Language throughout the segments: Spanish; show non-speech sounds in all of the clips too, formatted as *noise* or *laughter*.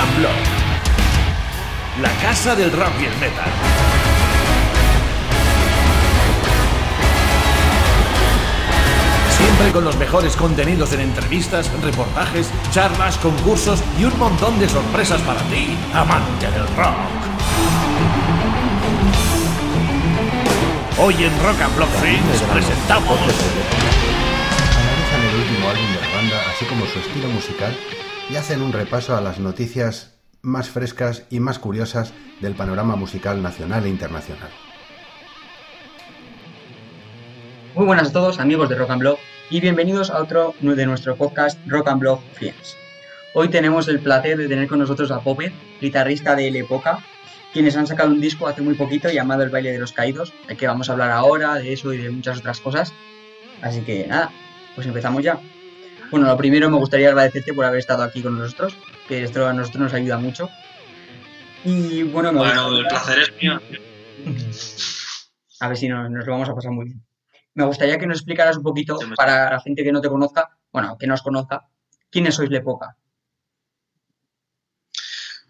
and Block. La casa del rock y el metal. Siempre con los mejores contenidos en entrevistas, reportajes, charlas, concursos y un montón de sorpresas para ti, amante del rock. Hoy en Rock and Block Friends presentamos Analizan el último álbum de la banda, así como su estilo musical, y hacen un repaso a las noticias más frescas y más curiosas del panorama musical nacional e internacional. Muy buenas a todos, amigos de Rock y bienvenidos a otro de nuestro podcast Rock and Friends. Hoy tenemos el placer de tener con nosotros a Popet, guitarrista de El Época, quienes han sacado un disco hace muy poquito llamado El baile de los caídos, de que vamos a hablar ahora, de eso y de muchas otras cosas. Así que nada, pues empezamos ya. Bueno, lo primero me gustaría agradecerte por haber estado aquí con nosotros, que esto a nosotros nos ayuda mucho. Y bueno, me Bueno, gustaría- el placer es mío. A ver si nos, nos lo vamos a pasar muy bien. Me gustaría que nos explicaras un poquito, Sí, me- para la gente que no te conozca, bueno, que nos conozca, quiénes sois Lepoca.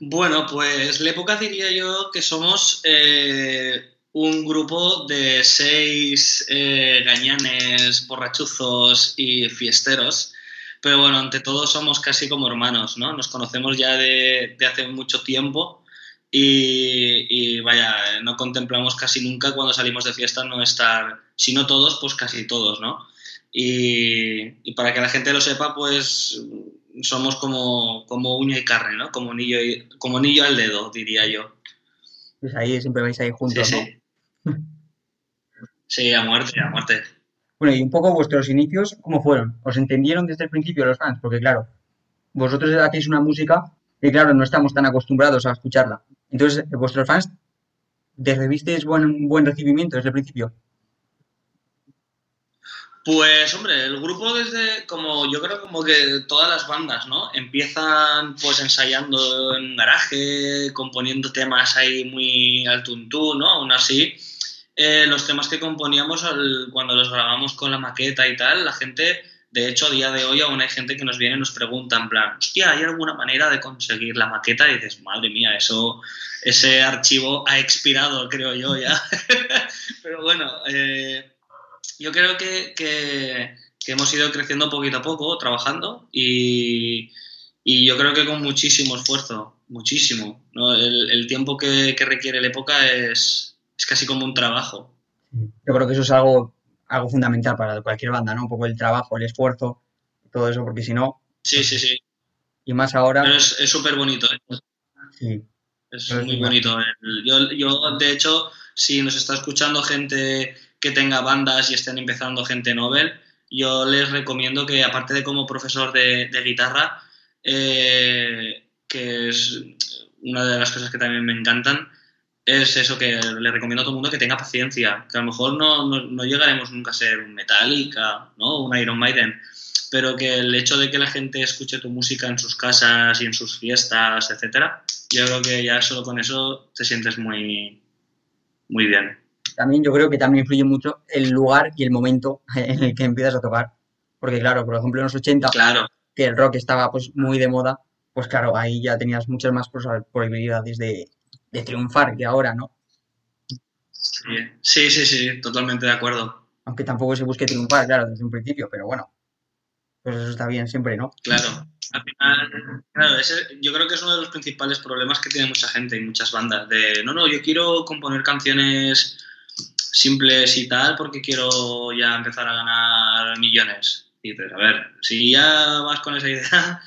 Bueno, pues la época diría yo que somos eh, un grupo de seis eh, gañanes, borrachuzos y fiesteros. Pero bueno, ante todo somos casi como hermanos, ¿no? Nos conocemos ya de, de hace mucho tiempo y, y vaya, no contemplamos casi nunca cuando salimos de fiesta no estar, si no todos, pues casi todos, ¿no? Y, y para que la gente lo sepa, pues somos como, como uña y carne, ¿no? Como anillo, y- como anillo al dedo, diría yo. Pues ahí siempre vais ahí Sí, juntos, ¿no? sí. Sí, a muerte, a muerte. Bueno, y un poco vuestros inicios, ¿cómo fueron? ¿Os entendieron desde el principio los fans? Porque claro, vosotros hacéis una música que claro, no estamos tan acostumbrados a escucharla. Entonces, vuestros fans, ¿te revisteis buen, buen recibimiento desde el principio? Pues hombre, el grupo desde como yo creo como que todas las bandas, ¿no? Empiezan pues ensayando en garaje, componiendo temas ahí muy al tuntún, ¿no? Aún así, eh, los temas que componíamos cuando los grabamos con la maqueta y tal, la gente, de hecho a día de hoy aún hay gente que nos viene y nos pregunta en plan, hostia, ¿hay alguna manera de conseguir la maqueta? Y dices, madre mía, eso, ese archivo ha expirado, creo yo ya. *laughs* Pero bueno, eh, yo creo que, que- hemos ido creciendo poquito a poco, trabajando y, y yo creo que con muchísimo esfuerzo, muchísimo. El, tiempo que requiere la época es, es casi como un trabajo. Yo creo que eso es algo, algo fundamental para cualquier banda, ¿no? Un poco el trabajo, el esfuerzo, todo eso, porque si no, Sí, sí, sí. y más ahora, Pero es súper bonito. ¿eh? sí, Es Pero muy bonito. Yo, yo, de hecho, si nos está escuchando gente que tenga bandas y estén empezando gente Nobel, yo les recomiendo que, aparte de como profesor de, de guitarra, eh, que es una de las cosas que también me encantan, es eso que le recomiendo a todo el mundo que tenga paciencia, que a lo mejor no, no, no llegaremos nunca a ser un Metallica, ¿no? un Iron Maiden, pero que el hecho de que la gente escuche tu música en sus casas y en sus fiestas, etcétera, yo creo que ya solo con eso te sientes muy, muy bien. también yo creo que también influye mucho el lugar y el momento en el que empiezas a tocar. Porque claro, por ejemplo, en los 80, Claro, que el rock estaba pues muy de moda, pues claro, ahí ya tenías muchas más probabilidades de, de triunfar que ahora, ¿no? sí, sí, sí, sí, totalmente de acuerdo. Aunque tampoco se busque triunfar, claro, desde un principio, pero bueno, pues eso está bien siempre, ¿no? Claro. Al final, claro, ese- yo creo que es uno de los principales problemas que tiene mucha gente y muchas bandas. De, no, no, yo quiero componer canciones simples y tal porque quiero ya empezar a ganar millones. Y dices, a ver, si ya vas con esa idea,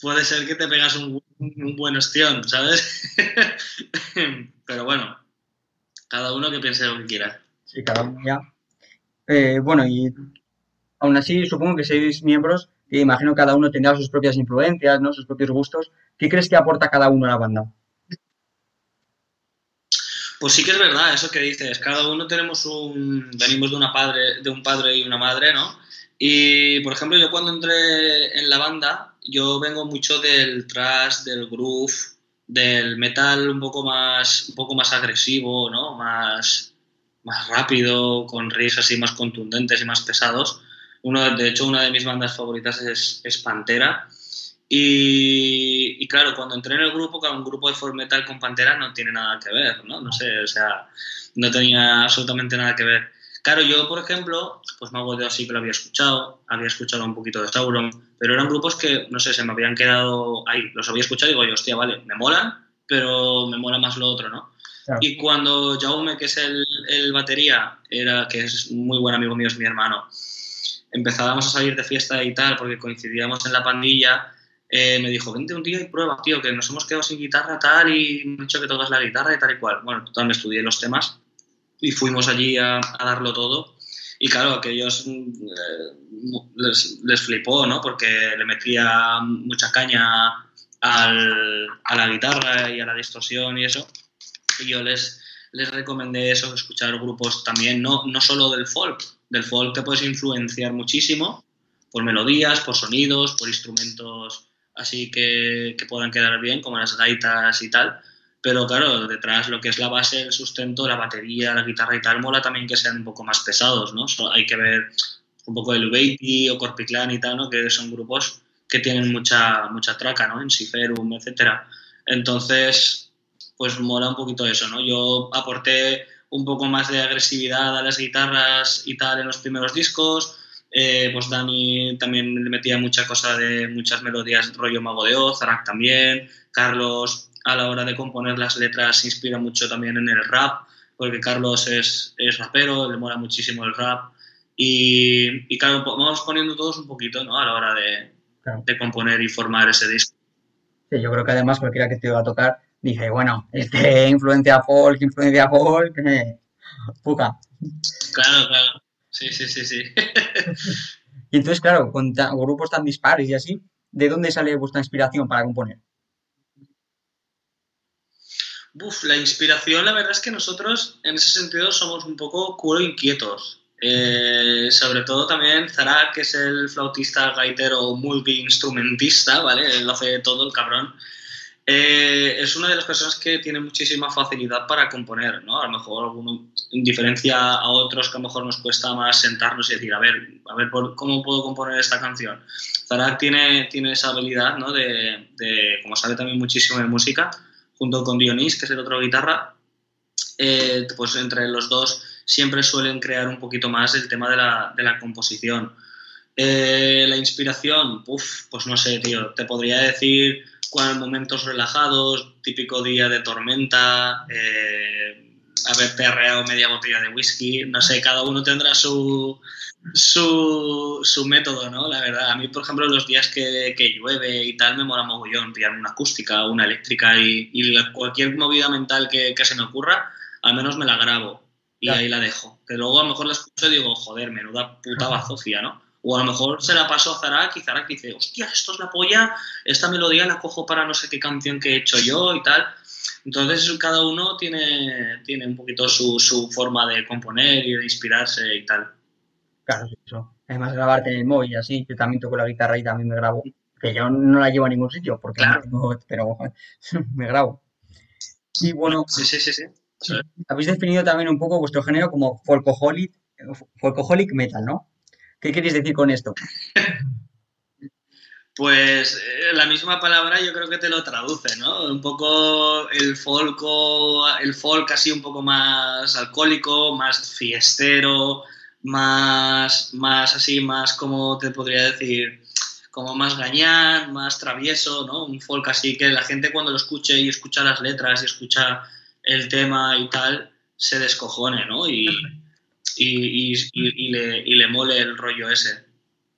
puede ser que te pegas un, bu- un buen ostión, ¿sabes? *laughs* Pero bueno, cada uno que piense lo que quiera. Sí, cada uno ya. Eh, bueno, y aún así supongo que sois miembros y imagino que cada uno tendrá sus propias influencias, ¿no? Sus propios gustos. ¿Qué crees que aporta cada uno a la banda? Pues sí que es verdad eso que dices. Cada uno tenemos un, venimos de una padre, de un padre y una madre, ¿no? Y por ejemplo, yo cuando entré en la banda, yo vengo mucho del thrash, del groove, del metal un poco más, un poco más agresivo, ¿no? Más, más rápido, con riffs así más contundentes y más pesados. Uno, de hecho, una de mis bandas favoritas es, es Pantera. Y, claro, cuando entré en el grupo, un grupo de folk metal con Pantera no tiene nada que ver, ¿no? No sé, o sea, no tenía absolutamente nada que ver. Claro, yo, por ejemplo, pues Mago de sí que lo había escuchado, había escuchado un poquito de Sauron, pero eran grupos que, no sé, se me habían quedado ahí, los había escuchado y digo, hostia, vale, me molan, pero me mola más lo otro, ¿no? Y cuando Jaume, que es el, el, batería, era, que es muy buen amigo mío, es mi hermano, empezábamos a salir de fiesta y tal, porque coincidíamos en la pandilla, eh, me dijo, vente un día y prueba, tío, que nos hemos quedado sin guitarra tal y me he dicho que tocas la guitarra y tal y cual. Bueno, total, me estudié los temas y fuimos allí a, darlo todo. Y claro, aquellos eh, les, les, flipó, ¿no? Porque le metía mucha caña al, a la guitarra y a la distorsión y eso. Y yo les, les recomendé eso, escuchar grupos también, no, no solo del folk. Del folk te puedes influenciar muchísimo por melodías, por sonidos, por instrumentos así que, que puedan quedar bien, como las gaitas y tal pero claro, detrás lo que es la base, el sustento, la batería, la guitarra y tal, mola también que sean un poco más pesados, ¿no? hay que ver un poco el Ubeiti o Corpiclan y tal, ¿no? Que son grupos que tienen mucha, mucha traca, ¿no? En Siferum, etcétera. Entonces, pues mola un poquito eso, ¿no? Yo aporté un poco más de agresividad a las guitarras y tal en los primeros discos. Eh, pues Dani también le metía mucha cosa de muchas melodías rollo Mago de Oz, Zarak también, Carlos a la hora de componer las letras se inspira mucho también en el rap, porque Carlos es, es rapero, le mola muchísimo el rap. Y, y, claro, vamos poniendo todos un poquito ¿no? a la hora de, de, componer y formar ese disco. Sí, yo creo que además cualquiera que te va a tocar dice, bueno, este influencia folk, influencia folk, eh, puca. Claro, claro. Sí, sí, sí, sí. *laughs* y entonces, claro, con grupos tan dispares y así, ¿de dónde sale vuestra inspiración para componer? Uf, la inspiración, la verdad es que nosotros en ese sentido somos un poco culo inquietos. Eh, sobre todo también Zarak, que es el flautista gaitero multi-instrumentista, ¿vale? Él hace todo el cabrón. Eh, es una de las personas que tiene muchísima facilidad para componer, ¿no? A lo mejor alguno, en diferencia a otros que a lo mejor nos cuesta más sentarnos y decir, a ver, a ver cómo puedo componer esta canción. Zarak tiene, tiene esa habilidad, ¿no? De, de, como sabe también muchísimo de música, junto con Dionís, que es el otro guitarra, eh, pues entre los dos siempre suelen crear un poquito más el tema de la, de la composición. Eh, la inspiración, uf, pues no sé, tío, te podría decir cuando momentos relajados, típico día de tormenta, eh, haber perreado media botella de whisky, no sé, cada uno tendrá su, su, su, método, ¿no? La verdad, a mí, por ejemplo, los días que, que llueve y tal, me mola mogollón pillarme una acústica una eléctrica y, cualquier movida mental que, que, se me ocurra, al menos me la grabo y ahí la dejo. Que luego a lo mejor la escucho y digo, joder, menuda puta bazofia, ¿no? O a lo mejor se la paso a Zarak y Zarak dice, hostia, esto es la polla, esta melodía la cojo para no sé qué canción que he hecho yo y tal. Entonces cada uno tiene, tiene un poquito su, su forma de componer y de inspirarse y tal. Claro, eso. Además, grabarte en el móvil así, yo también toco la guitarra y también me grabo. Que yo no la llevo a ningún sitio, porque no pero *laughs* me grabo. Y bueno, sí, sí, sí, sí, habéis definido también un poco vuestro género como folkoholic, folkoholic metal, ¿no? ¿Qué queréis decir con esto? *laughs* Pues eh, la misma palabra yo creo que te lo traduce, ¿no? Un poco el folk, el folk así un poco más alcohólico, más fiestero, más, más así, más como te podría decir, como más gañán, más travieso, ¿no? Un folk así que la gente cuando lo escuche y escucha las letras y escucha el tema y tal, se descojone, ¿no? Y, y, y, le, y le mole el rollo ese.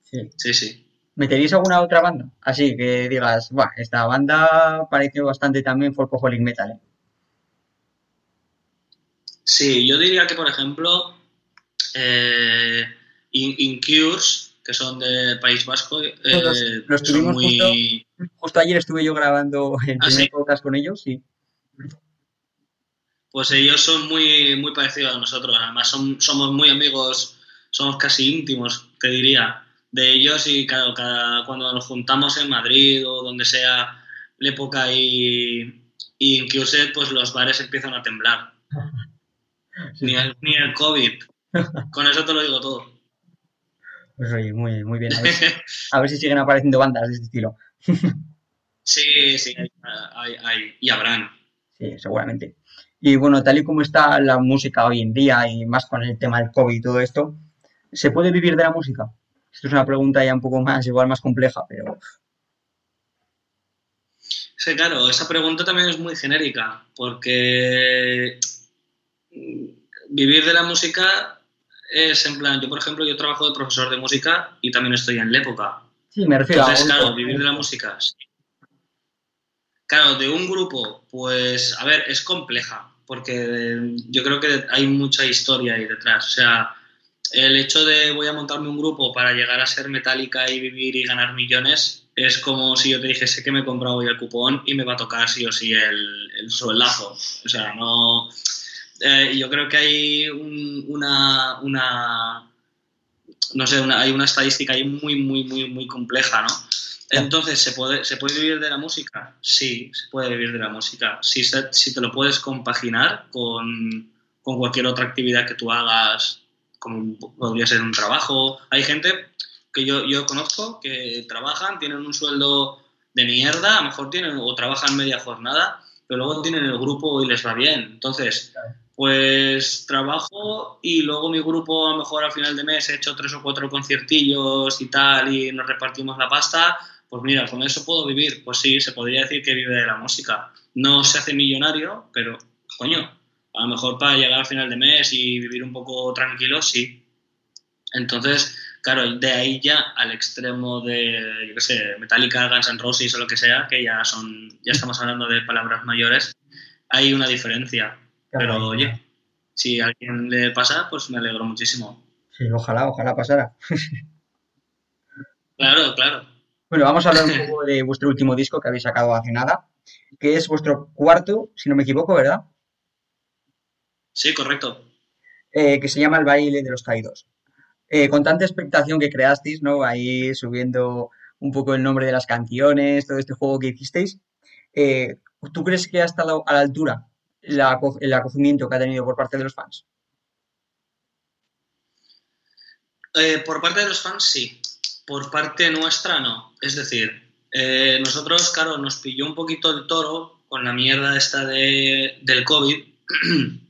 Sí. Sí, sí. ¿Meteríais alguna otra banda? Así que digas, va, esta banda parece bastante también folkaholic metal. ¿eh? Sí, yo diría que, por ejemplo, eh, Incures, que son de País Vasco, eh, los, tuvimos justo, ayer estuve yo grabando el ¿Ah, con ellos, sí. Pues ellos son muy, muy parecidos a nosotros, además son, somos muy amigos, somos casi íntimos, te diría, de ellos y claro, cada, cuando nos juntamos en Madrid o donde sea la época y, y en pues los bares empiezan a temblar. *laughs* Ni, el, ni el COVID. Con eso te lo digo todo. Pues oye, muy, muy bien. *laughs* A ver, si siguen apareciendo bandas de este estilo. Sí, sí, hay, hay, y habrán. Sí, seguramente. Y bueno, tal y como está la música hoy en día y más con el tema del COVID y todo esto, ¿se puede vivir de la música? Esto es una pregunta ya un poco más, igual más compleja, pero... Sí, claro, esa pregunta también es muy genérica, porque vivir de la música es en plan, yo por ejemplo, yo trabajo de profesor de música y también estoy en la época. Sí, me refiero Entonces, claro, vivir de la música. Claro, de un grupo, pues, a ver, es compleja, porque yo creo que hay mucha historia ahí detrás. O sea, el hecho de voy a montarme un grupo para llegar a ser metálica y vivir y ganar millones es como si yo te dijese que me he comprado hoy el cupón y me va a tocar sí o sí el, el sueldazo. O sea, no. Eh, yo creo que hay una, una. No sé, hay una estadística ahí muy, muy, muy, muy compleja, ¿no? Entonces, ¿se puede, ¿se puede vivir de la música? Sí, se puede vivir de la música. Si, si te lo puedes compaginar con, con cualquier otra actividad que tú hagas como podría ser un trabajo. Hay gente que yo, yo conozco que trabajan, tienen un sueldo de mierda, a lo mejor tienen o trabajan media jornada, pero luego tienen el grupo y les va bien. Entonces, pues trabajo y luego mi grupo a lo mejor al final de mes he hecho tres o cuatro conciertillos y tal y nos repartimos la pasta, pues mira, con eso puedo vivir. Pues sí, se podría decir que vive de la música. No se hace millonario, pero coño, a lo mejor para llegar al final de mes y vivir un poco tranquilo, sí. Entonces, claro, de ahí ya al extremo de, yo qué sé, Metallica, Guns N' Roses o lo que sea, que ya son, ya estamos hablando de palabras mayores, hay una diferencia. Pero oye, si a alguien le pasa, pues me alegro muchísimo. Sí, ojalá, ojalá pasara. *laughs* claro, claro. Bueno, vamos a hablar un *laughs* poco de vuestro último disco que habéis sacado hace nada, que es vuestro cuarto, si no me equivoco, ¿verdad? Sí, correcto. Eh, que se llama El baile de los caídos. Eh, con tanta expectación que creasteis, ¿no? Ahí subiendo un poco el nombre de las canciones, todo este juego que hicisteis, eh, ¿tú crees que ha estado a la altura el acogimiento que ha tenido por parte de los fans? por parte de los fans, sí. Por parte nuestra, no. Es decir, nosotros, claro, nos pilló un poquito el toro con la mierda esta de, del COVID. *clears throat*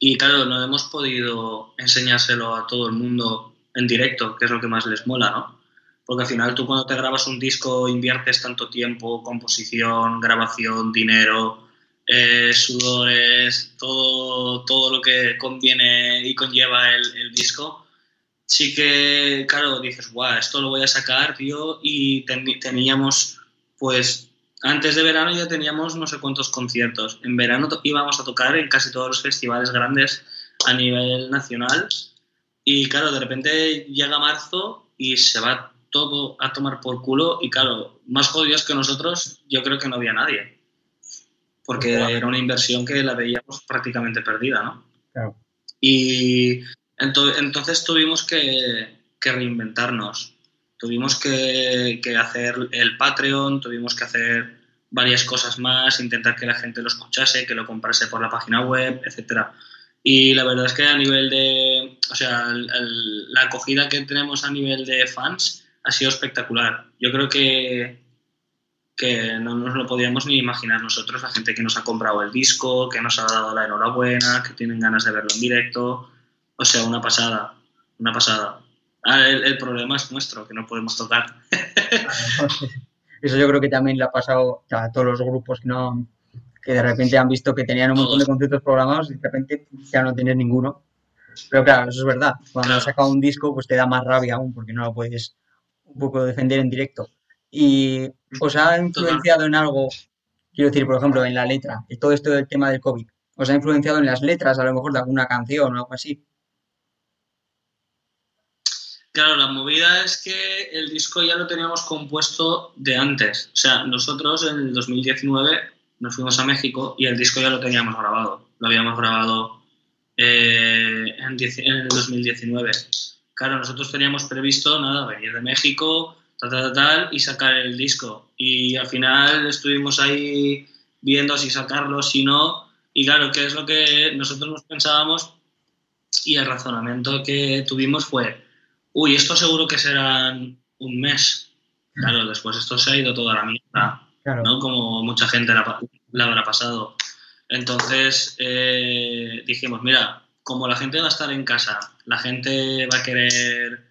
Y claro, no hemos podido enseñárselo a todo el mundo en directo, que es lo que más les mola, ¿no? Porque al final tú cuando te grabas un disco inviertes tanto tiempo, composición, grabación, dinero, eh, sudores, todo, todo lo que conviene y conlleva el, el, disco. Sí que, claro, dices, guau, esto lo voy a sacar, tío, y teníamos pues antes de verano ya teníamos no sé cuántos conciertos. En verano íbamos a tocar en casi todos los festivales grandes a nivel nacional. Y claro, de repente llega marzo y se va todo a tomar por culo. Y claro, más jodidos que nosotros, yo creo que no había nadie. Porque era una inversión que la veíamos prácticamente perdida, ¿no? Claro. Y entonces tuvimos que, que reinventarnos tuvimos que, hacer el Patreon, tuvimos que hacer varias cosas más, intentar que la gente lo escuchase, que lo comprase por la página web, etcétera. Y la verdad es que a nivel de, o sea, la acogida que tenemos a nivel de fans ha sido espectacular. Yo creo que, que no nos lo podíamos ni imaginar nosotros, la gente que nos ha comprado el disco, que nos ha dado la enhorabuena, que tienen ganas de verlo en directo. O sea, una pasada, una pasada. Ah, el, problema es nuestro, que no podemos tocar. *laughs* Eso yo creo que también le ha pasado a todos los grupos que no que de repente han visto que tenían un montón de conciertos programados y de repente ya no tienes ninguno. Pero claro, eso es verdad. Cuando has sacado un disco, pues te da más rabia aún porque no lo puedes un poco defender en directo. ¿Y os ha influenciado en algo? Quiero decir, por ejemplo, en la letra, todo esto del tema del COVID. ¿Os ha influenciado en las letras, a lo mejor, de alguna canción o algo así? Claro, la movida es que el disco ya lo teníamos compuesto de antes. O sea, nosotros en el 2019 nos fuimos a México y el disco ya lo teníamos grabado. Lo habíamos grabado eh, en, el 2019. Claro, nosotros teníamos previsto, nada, venir de México, tal, tal, tal, y sacar el disco. Y al final estuvimos ahí viendo si sacarlo, si no. Y claro, ¿qué es lo que nosotros nos pensábamos? Y el razonamiento que tuvimos fue, uy, esto seguro que serán un mes. Claro, después esto se ha ido toda la mierda, ¿no? Como mucha gente la, habrá pasado. Entonces eh, dijimos, mira, como la gente va a estar en casa, la gente va a querer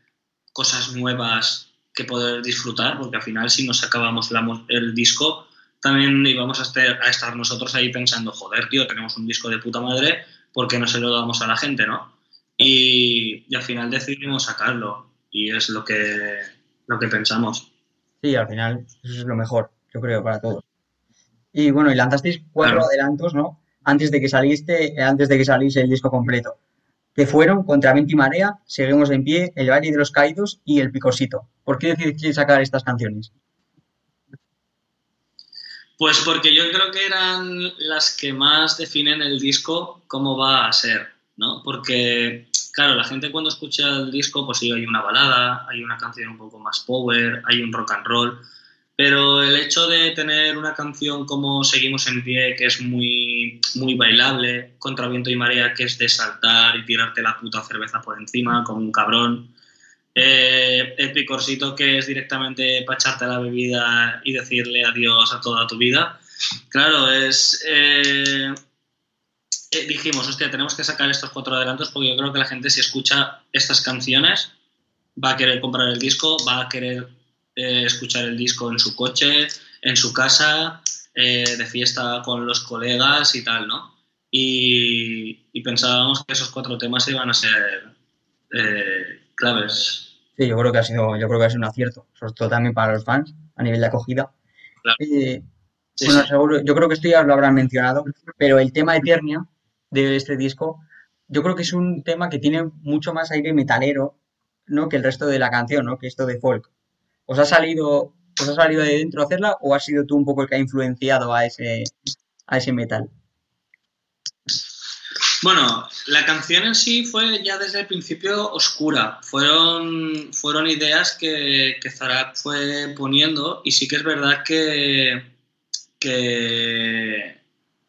cosas nuevas que poder disfrutar, porque al final si nos acabamos el disco, también íbamos a estar, a estar nosotros ahí pensando, joder, tío, tenemos un disco de puta madre, ¿por qué no se lo damos a la gente, no? Y, al final decidimos sacarlo, y es lo que, lo que pensamos. Sí, al final eso es lo mejor, yo creo, para todos. Y bueno, y lanzasteis cuatro adelantos, ¿no? Antes de que saliste, antes de que saliese el disco completo. Que fueron Contra Viento y Marea, Seguimos en Pie, El Valle de los Caídos y El Picosito. ¿Por qué decidiste sacar estas canciones? Pues porque yo creo que eran las que más definen el disco cómo va a ser, ¿no? Porque, claro, la gente cuando escucha el disco, pues sí, hay una balada, hay una canción un poco más power, hay un rock and roll, pero el hecho de tener una canción como Seguimos en pie, que es muy, muy bailable, Contra viento y marea, que es de saltar y tirarte la puta cerveza por encima como un cabrón, eh, el picorcito que es directamente para echarte la bebida y decirle adiós a toda tu vida. Claro, es... Eh, eh, dijimos, hostia, tenemos que sacar estos cuatro adelantos porque yo creo que la gente si escucha estas canciones va a querer comprar el disco, va a querer escuchar el disco en su coche, en su casa, de fiesta con los colegas y tal, ¿no? Y, y pensábamos que esos cuatro temas iban a ser claves Sí, yo creo que ha sido, yo creo que ha sido un acierto, sobre todo también para los fans a nivel de acogida. Eh, bueno, seguro, yo creo que esto ya lo habrán mencionado, pero el tema Eternia de este disco, yo creo que es un tema que tiene mucho más aire metalero, ¿no? Que el resto de la canción, ¿no? Que esto de folk. ¿Os ha salido, os ha salido de dentro hacerla o has sido tú un poco el que ha influenciado a ese, a ese metal? Bueno, la canción en sí fue ya desde el principio oscura. Fueron, fueron ideas que, que Zarak fue poniendo y sí que es verdad que, que,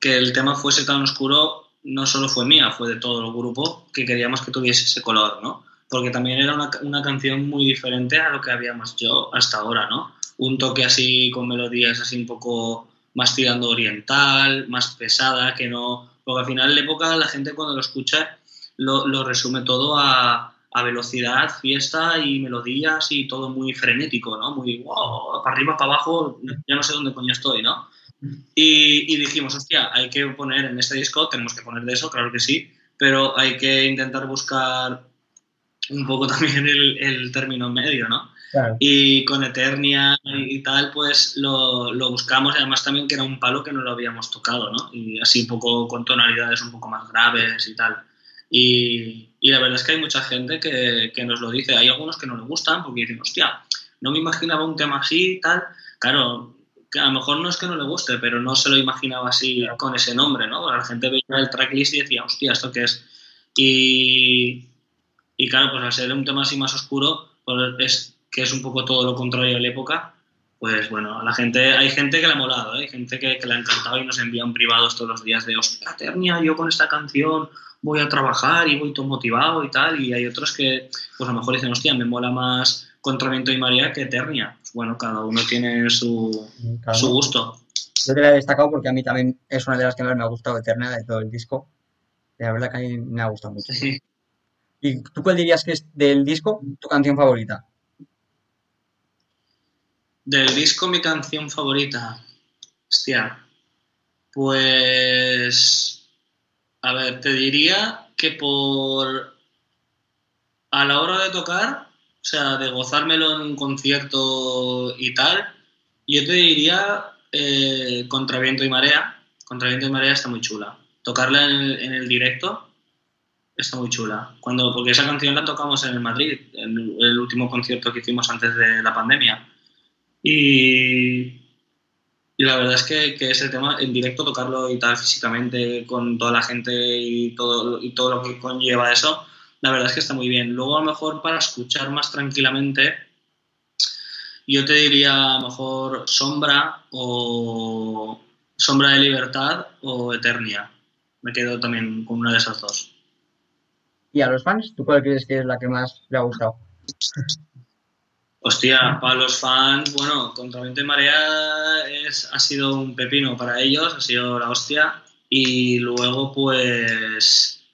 el tema fuese tan oscuro no solo fue mía, fue de todo el grupo que queríamos que tuviese ese color, ¿no? Porque también era una, una canción muy diferente a lo que habíamos yo hasta ahora, ¿no? Un toque así con melodías así un poco más tirando oriental, más pesada, que no porque al final, la época, la gente cuando lo escucha lo, resume todo a, velocidad, fiesta y melodías y todo muy frenético, ¿no? Muy wow, para arriba, para abajo, ya no sé dónde coño estoy, ¿no? Y, dijimos, hostia, hay que poner en este disco, tenemos que poner de eso, claro que sí, pero hay que intentar buscar un poco *laughs* también el, el término medio, ¿no? Y con Eternia y tal, pues lo, lo, buscamos y además también que era un palo que no lo habíamos tocado, ¿no? Y así un poco con tonalidades un poco más graves y tal. Y, y la verdad es que hay mucha gente que, que, nos lo dice. Hay algunos que no le gustan porque dicen, hostia, no me imaginaba un tema así y tal. Claro, que a lo mejor no es que no le guste, pero no se lo imaginaba así con ese nombre, ¿no? La gente veía el tracklist y decía, hostia, ¿esto qué es? Y, y claro, pues al ser un tema así más oscuro, pues es que es un poco todo lo contrario de la época, pues bueno, a la gente, hay gente que le ha molado, ¿eh? hay gente que, le ha encantado y nos envían privados todos los días de, hostia, Ternia, yo con esta canción voy a trabajar y voy todo motivado y tal, y hay otros que, pues a lo mejor dicen, hostia, me mola más Contraviento y María que Eternia. Pues bueno, cada uno tiene su, su gusto. Yo te la he destacado porque a mí también es una de las que más me ha gustado Eternia de todo el disco. La verdad que a mí me ha gustado mucho. ¿Y tú cuál dirías que es del disco tu canción favorita? Del disco, mi canción favorita. Hostia. Pues. A ver, te diría que por. A la hora de tocar, o sea, de gozármelo en un concierto y tal, yo te diría eh, Contra Viento y Marea. Contra Viento y Marea está muy chula. Tocarla en el, en el, directo está muy chula. Cuando, porque esa canción la tocamos en el Madrid, en el último concierto que hicimos antes de la pandemia. Y, la verdad es que, que, ese tema en directo, tocarlo y tal físicamente con toda la gente y todo, y todo lo que conlleva eso, la verdad es que está muy bien. Luego a lo mejor para escuchar más tranquilamente, yo te diría a lo mejor Sombra o Sombra de Libertad o Eternia. Me quedo también con una de esas dos. ¿Y a los fans? ¿Tú cuál crees que es la que más le ha gustado? *laughs* Hostia, para los fans, bueno, contra viento y marea es, ha sido un pepino para ellos, ha sido la hostia. Y luego, pues,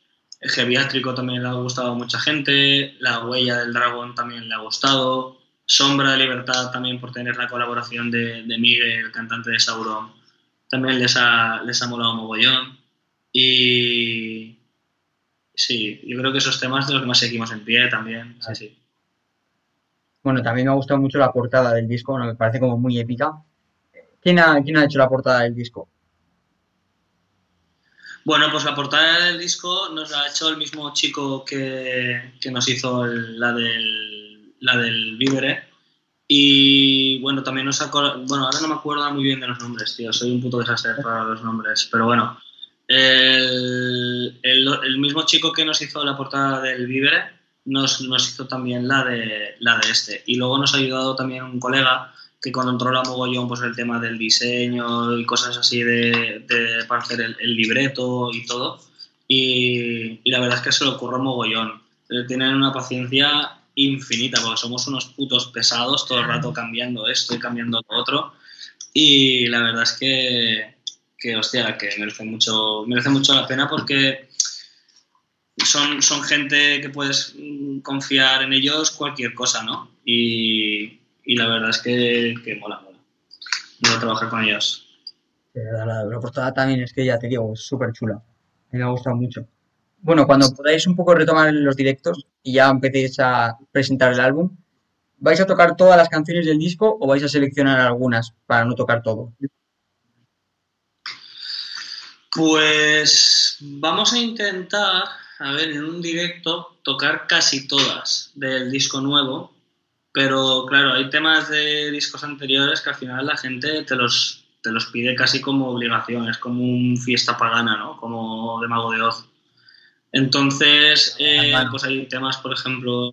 el Geviátrico también le ha gustado a mucha gente, La Huella del Dragón también le ha gustado, Sombra de Libertad también por tener la colaboración de, Miguel, el cantante de Sauron, también les ha, les ha molado mogollón. Y sí, yo creo que esos temas de los que más seguimos en pie también, sí, sí. Bueno, también me ha gustado mucho la portada del disco, bueno, me parece como muy épica. ¿Quién ha, ¿Quién ha hecho la portada del disco? Bueno, pues la portada del disco nos la ha hecho el mismo chico que, nos hizo la del, la del Vívere. Y bueno, también nos col- Bueno, ahora no me acuerdo muy bien de los nombres, tío. Soy un puto desastre para los nombres. Pero bueno, el, el, el mismo chico que nos hizo la portada del Vívere nos, nos hizo también la de, la de este. Y luego nos ha ayudado también un colega que controla mogollón pues el tema del diseño y cosas así de, de- para hacer el, el libreto y todo. Y, y la verdad es que se lo ocurre mogollón. Eh, Tienen una paciencia infinita porque somos unos putos pesados todo el rato cambiando esto y cambiando lo otro. Y la verdad es que, que hostia, que merece mucho, merece mucho la pena porque son, son gente que puedes mm, confiar en ellos cualquier cosa, ¿no? Y, y la verdad es que, que mola, mola. Mola trabajar con ellos. La, la- la portada también es que ya te digo, es súper chula. A mí me ha gustado mucho. Bueno, cuando podáis un poco retomar los directos y ya empecéis a presentar el álbum, ¿vais a tocar todas las canciones del disco o vais a seleccionar algunas para no tocar todo? Pues vamos a intentar, a ver, en un directo tocar casi todas del disco nuevo, pero claro, hay temas de discos anteriores que al final la gente te los, te los pide casi como obligación, es como un fiesta pagana, ¿no? Como de Mago de Oz. Entonces, eh, Hermano. pues hay temas, por ejemplo,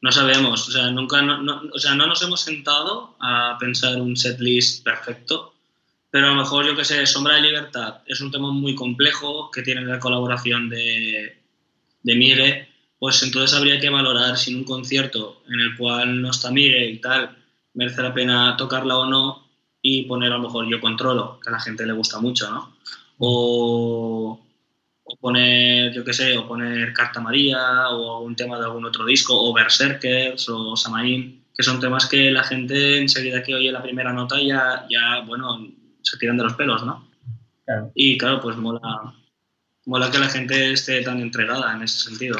no sabemos, o sea, nunca, no, no- o sea, no nos hemos sentado a pensar un setlist perfecto, pero a lo mejor, yo que sé, Sombra de Libertad es un tema muy complejo que tiene la colaboración de, de Mire, pues entonces habría que valorar si en un concierto en el cual no está Mire y tal, merece la pena tocarla o no y poner a lo mejor Yo Controlo, que a la gente le gusta mucho, ¿no? O, o poner, yo qué sé, o poner Carta María o un tema de algún otro disco, o Berserkers o Samaín, que son temas que la gente enseguida que oye la primera nota ya, ya bueno, se tiran de los pelos, ¿no? Claro. Y claro, pues mola, mola que la gente esté tan entregada en ese sentido.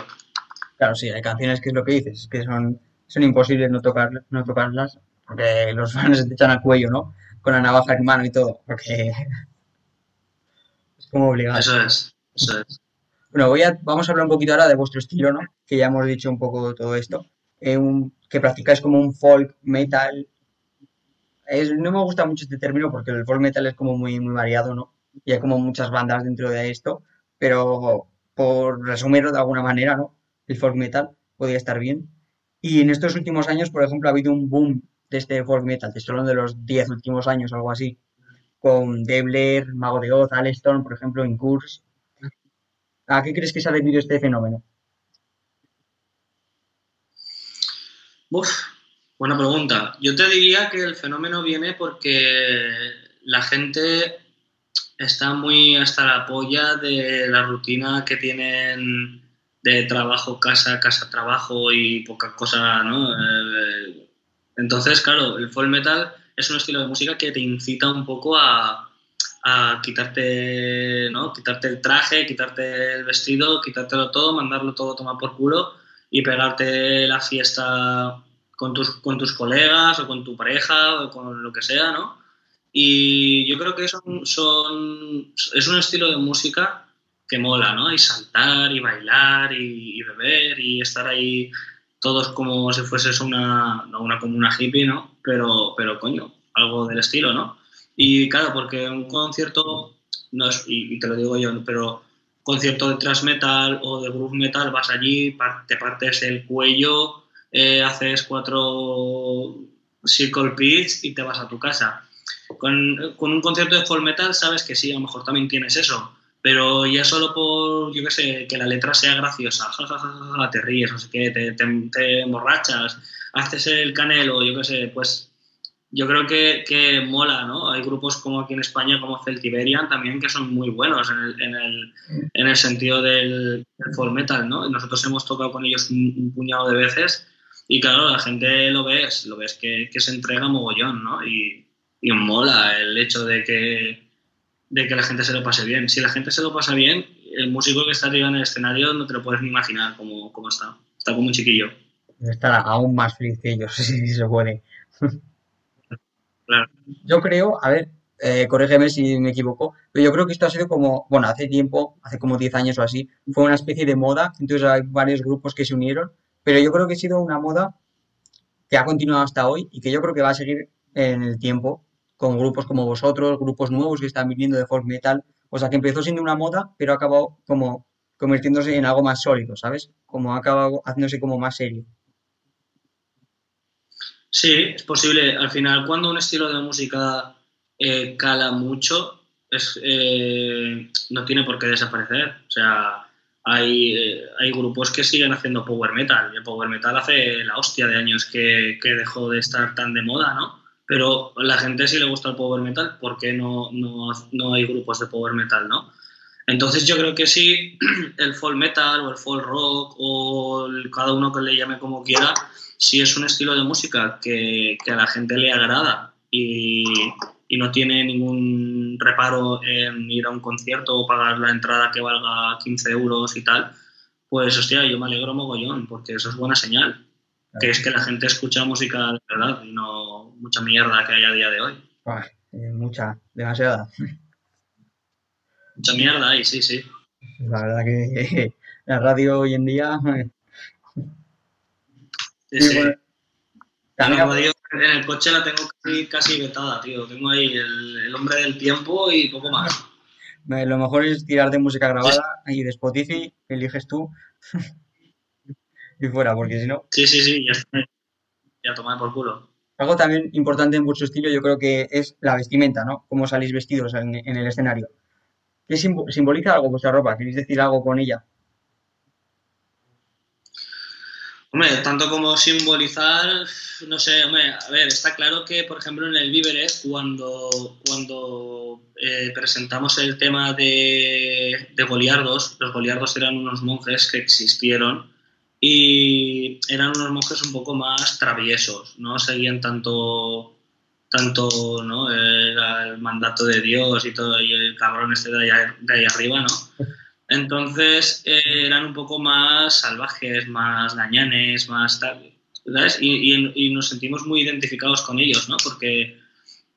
Claro, sí, hay canciones que es lo que dices, es que son, son imposibles no, tocar, no tocarlas, porque los fans se te echan al cuello, ¿no? Con la navaja en mano y todo, porque *laughs* es como obligado. Eso es, eso es. Bueno, voy a, vamos a hablar un poquito ahora de vuestro estilo, ¿no? Que ya hemos dicho un poco todo esto. Eh, un- que practicáis como un folk metal. Es- no me gusta mucho este término porque el folk metal es como muy, muy variado, ¿no? Y hay como muchas bandas dentro de esto, pero por resumirlo de alguna manera, ¿no? El folk metal podría estar bien. Y en estos últimos años, por ejemplo, ha habido un boom de este folk metal, te estoy hablando de los 10 últimos años, algo así, con Debler, Mago de Oz, Alestorm, por ejemplo, Incurse. ¿A qué crees que se ha debido este fenómeno? Uf, buena pregunta. Yo te diría que el fenómeno viene porque la gente está muy hasta la polla de la rutina que tienen de trabajo, casa, casa, trabajo y poca cosa, ¿no? Eh, entonces, claro, el folk metal es un estilo de música que te incita un poco a, a quitarte, ¿no? Quitarte el traje, quitarte el vestido, quitártelo todo, mandarlo todo a tomar por culo y pegarte la fiesta con tus, con tus colegas o con tu pareja o con lo que sea, ¿no? Y yo creo que son, son, es un estilo de música que mola, ¿no? Y saltar y bailar y, beber y estar ahí todos como si fueses una, no una como una hippie, ¿no? Pero, pero coño, algo del estilo, ¿no? Y claro, porque un concierto, no es, y, te lo digo yo, pero concierto de thrash metal o de groove metal, vas allí, te partes el cuello, eh, haces cuatro circle pits y te vas a tu casa. Con, con un concierto de folk metal sabes que sí, a lo mejor también tienes eso, pero ya solo por, yo qué sé, que la letra sea graciosa, ja, te ríes, no sé qué, te, te, emborrachas, haces el canelo, yo qué sé, pues yo creo que, que, mola, ¿no? Hay grupos como aquí en España, como Celtiberian, también que son muy buenos en el, en el, en el sentido del, folk metal, ¿no? Nosotros hemos tocado con ellos un, puñado de veces y claro, la gente lo ves, lo ves que, que se entrega mogollón, ¿no? Y, y mola el hecho de que de que la gente se lo pase bien. Si la gente se lo pasa bien, el músico que está arriba en el escenario no te lo puedes ni imaginar cómo, cómo está. Está como un chiquillo. Estará aún más feliz que ellos, *laughs* si se puede. Yo creo, a ver, eh, corrígeme si me equivoco, pero yo creo que esto ha sido como, bueno, hace tiempo, hace como 10 años o así, fue una especie de moda, entonces hay varios grupos que se unieron, pero yo creo que ha sido una moda que ha continuado hasta hoy y que yo creo que va a seguir en el tiempo, con grupos como vosotros, grupos nuevos que están viniendo de folk metal. O sea, que empezó siendo una moda, pero ha acabado como convirtiéndose en algo más sólido, ¿sabes? Como ha acabado haciéndose como más serio. Sí, es posible. Al final, cuando un estilo de música eh, cala mucho, es, eh, no tiene por qué desaparecer. O sea, hay, eh, hay, grupos que siguen haciendo power metal. Y el power metal hace la hostia de años que, que dejó de estar tan de moda, ¿no? Pero a la gente sí le gusta el power metal, ¿por qué no, no, no hay grupos de power metal, no? Entonces yo creo que sí, *clears throat* el folk metal o el folk rock o cada uno que le llame como quiera, si es un estilo de música que, que a la gente le agrada y, y, no tiene ningún reparo en ir a un concierto o pagar la entrada que valga 15 euros y tal, pues hostia, yo me alegro mogollón porque eso es buena señal que es que la gente escucha música de verdad y no mucha mierda que hay a día de hoy. Mucha, demasiada. Mucha mierda hay, sí, sí. La verdad que la radio hoy en día... *laughs* Sí, sí. en el coche la tengo casi, casi vetada, tío. Tengo ahí el, hombre del tiempo y poco más. *laughs* Lo mejor es tirar de música grabada y de Spotify, eliges tú *laughs* y fuera, porque si no... Sí, sí, sí, ya está. Ya tomar por culo. Algo también importante en vuestro estilo yo creo que es la vestimenta, ¿no? Cómo salís vestidos en, el escenario. ¿Qué simboliza algo vuestra ropa? ¿Queréis decir algo con ella? Hombre, tanto como simbolizar, no sé, hombre, a ver, está claro que, por ejemplo, en el Víveres, cuando, cuando eh, presentamos el tema de, de goliardos, los goliardos eran unos monjes que existieron y eran unos monjes un poco más traviesos, no seguían tanto tanto ¿no? el mandato de Dios y todo y el cabrón este de ahí, arriba, ¿no? Entonces eh, eran un poco más salvajes, más gañanes, más tal, ¿sabes? Y, nos sentimos muy identificados con ellos, ¿no? Porque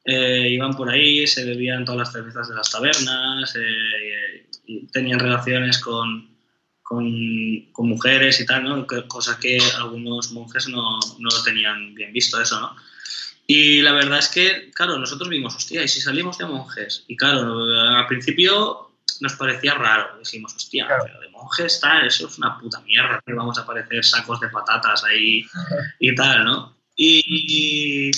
eh, iban por ahí, se bebían todas las cervezas de las tabernas, eh, y tenían relaciones con, con, con, mujeres y tal, ¿no? Cosa que algunos monjes no, no lo tenían bien visto eso, ¿no? Y la verdad es que, claro, nosotros vimos, hostia, ¿y si salimos de monjes? Y claro, al principio nos parecía raro, decimos, hostia, pero de monjes tal, eso es una puta mierda, que vamos a aparecer sacos de patatas ahí *laughs* y tal, ¿no? Y, y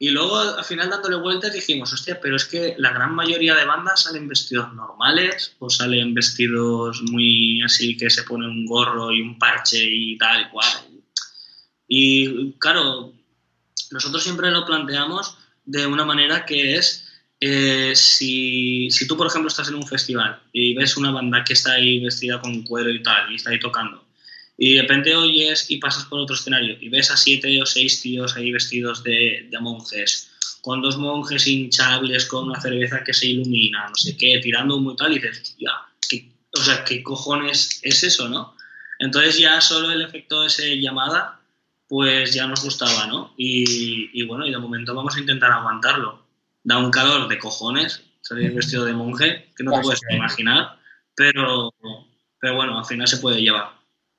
luego al final dándole vueltas dijimos, hostia, pero es que la gran mayoría de bandas salen vestidos normales o salen vestidos muy así que se pone un gorro y un parche y tal y cual. Y claro, nosotros siempre lo planteamos de una manera que es, eh, si, si tú por ejemplo estás en un festival y ves una banda que está ahí vestida con cuero y tal y está ahí tocando, y de repente oyes y pasas por otro escenario y ves a siete o seis tíos ahí vestidos de, monjes, con dos monjes hinchables, con una cerveza que se ilumina, no sé qué, tirando un tal, y dices, ya, o sea, ¿qué cojones es eso, no? Entonces ya solo el efecto de ese llamada, pues ya nos gustaba, ¿no? Y, y bueno, y de momento vamos a intentar aguantarlo. Da un calor de cojones salir vestido de monje, que no te puedes imaginar, pero, pero bueno, al final se puede llevar.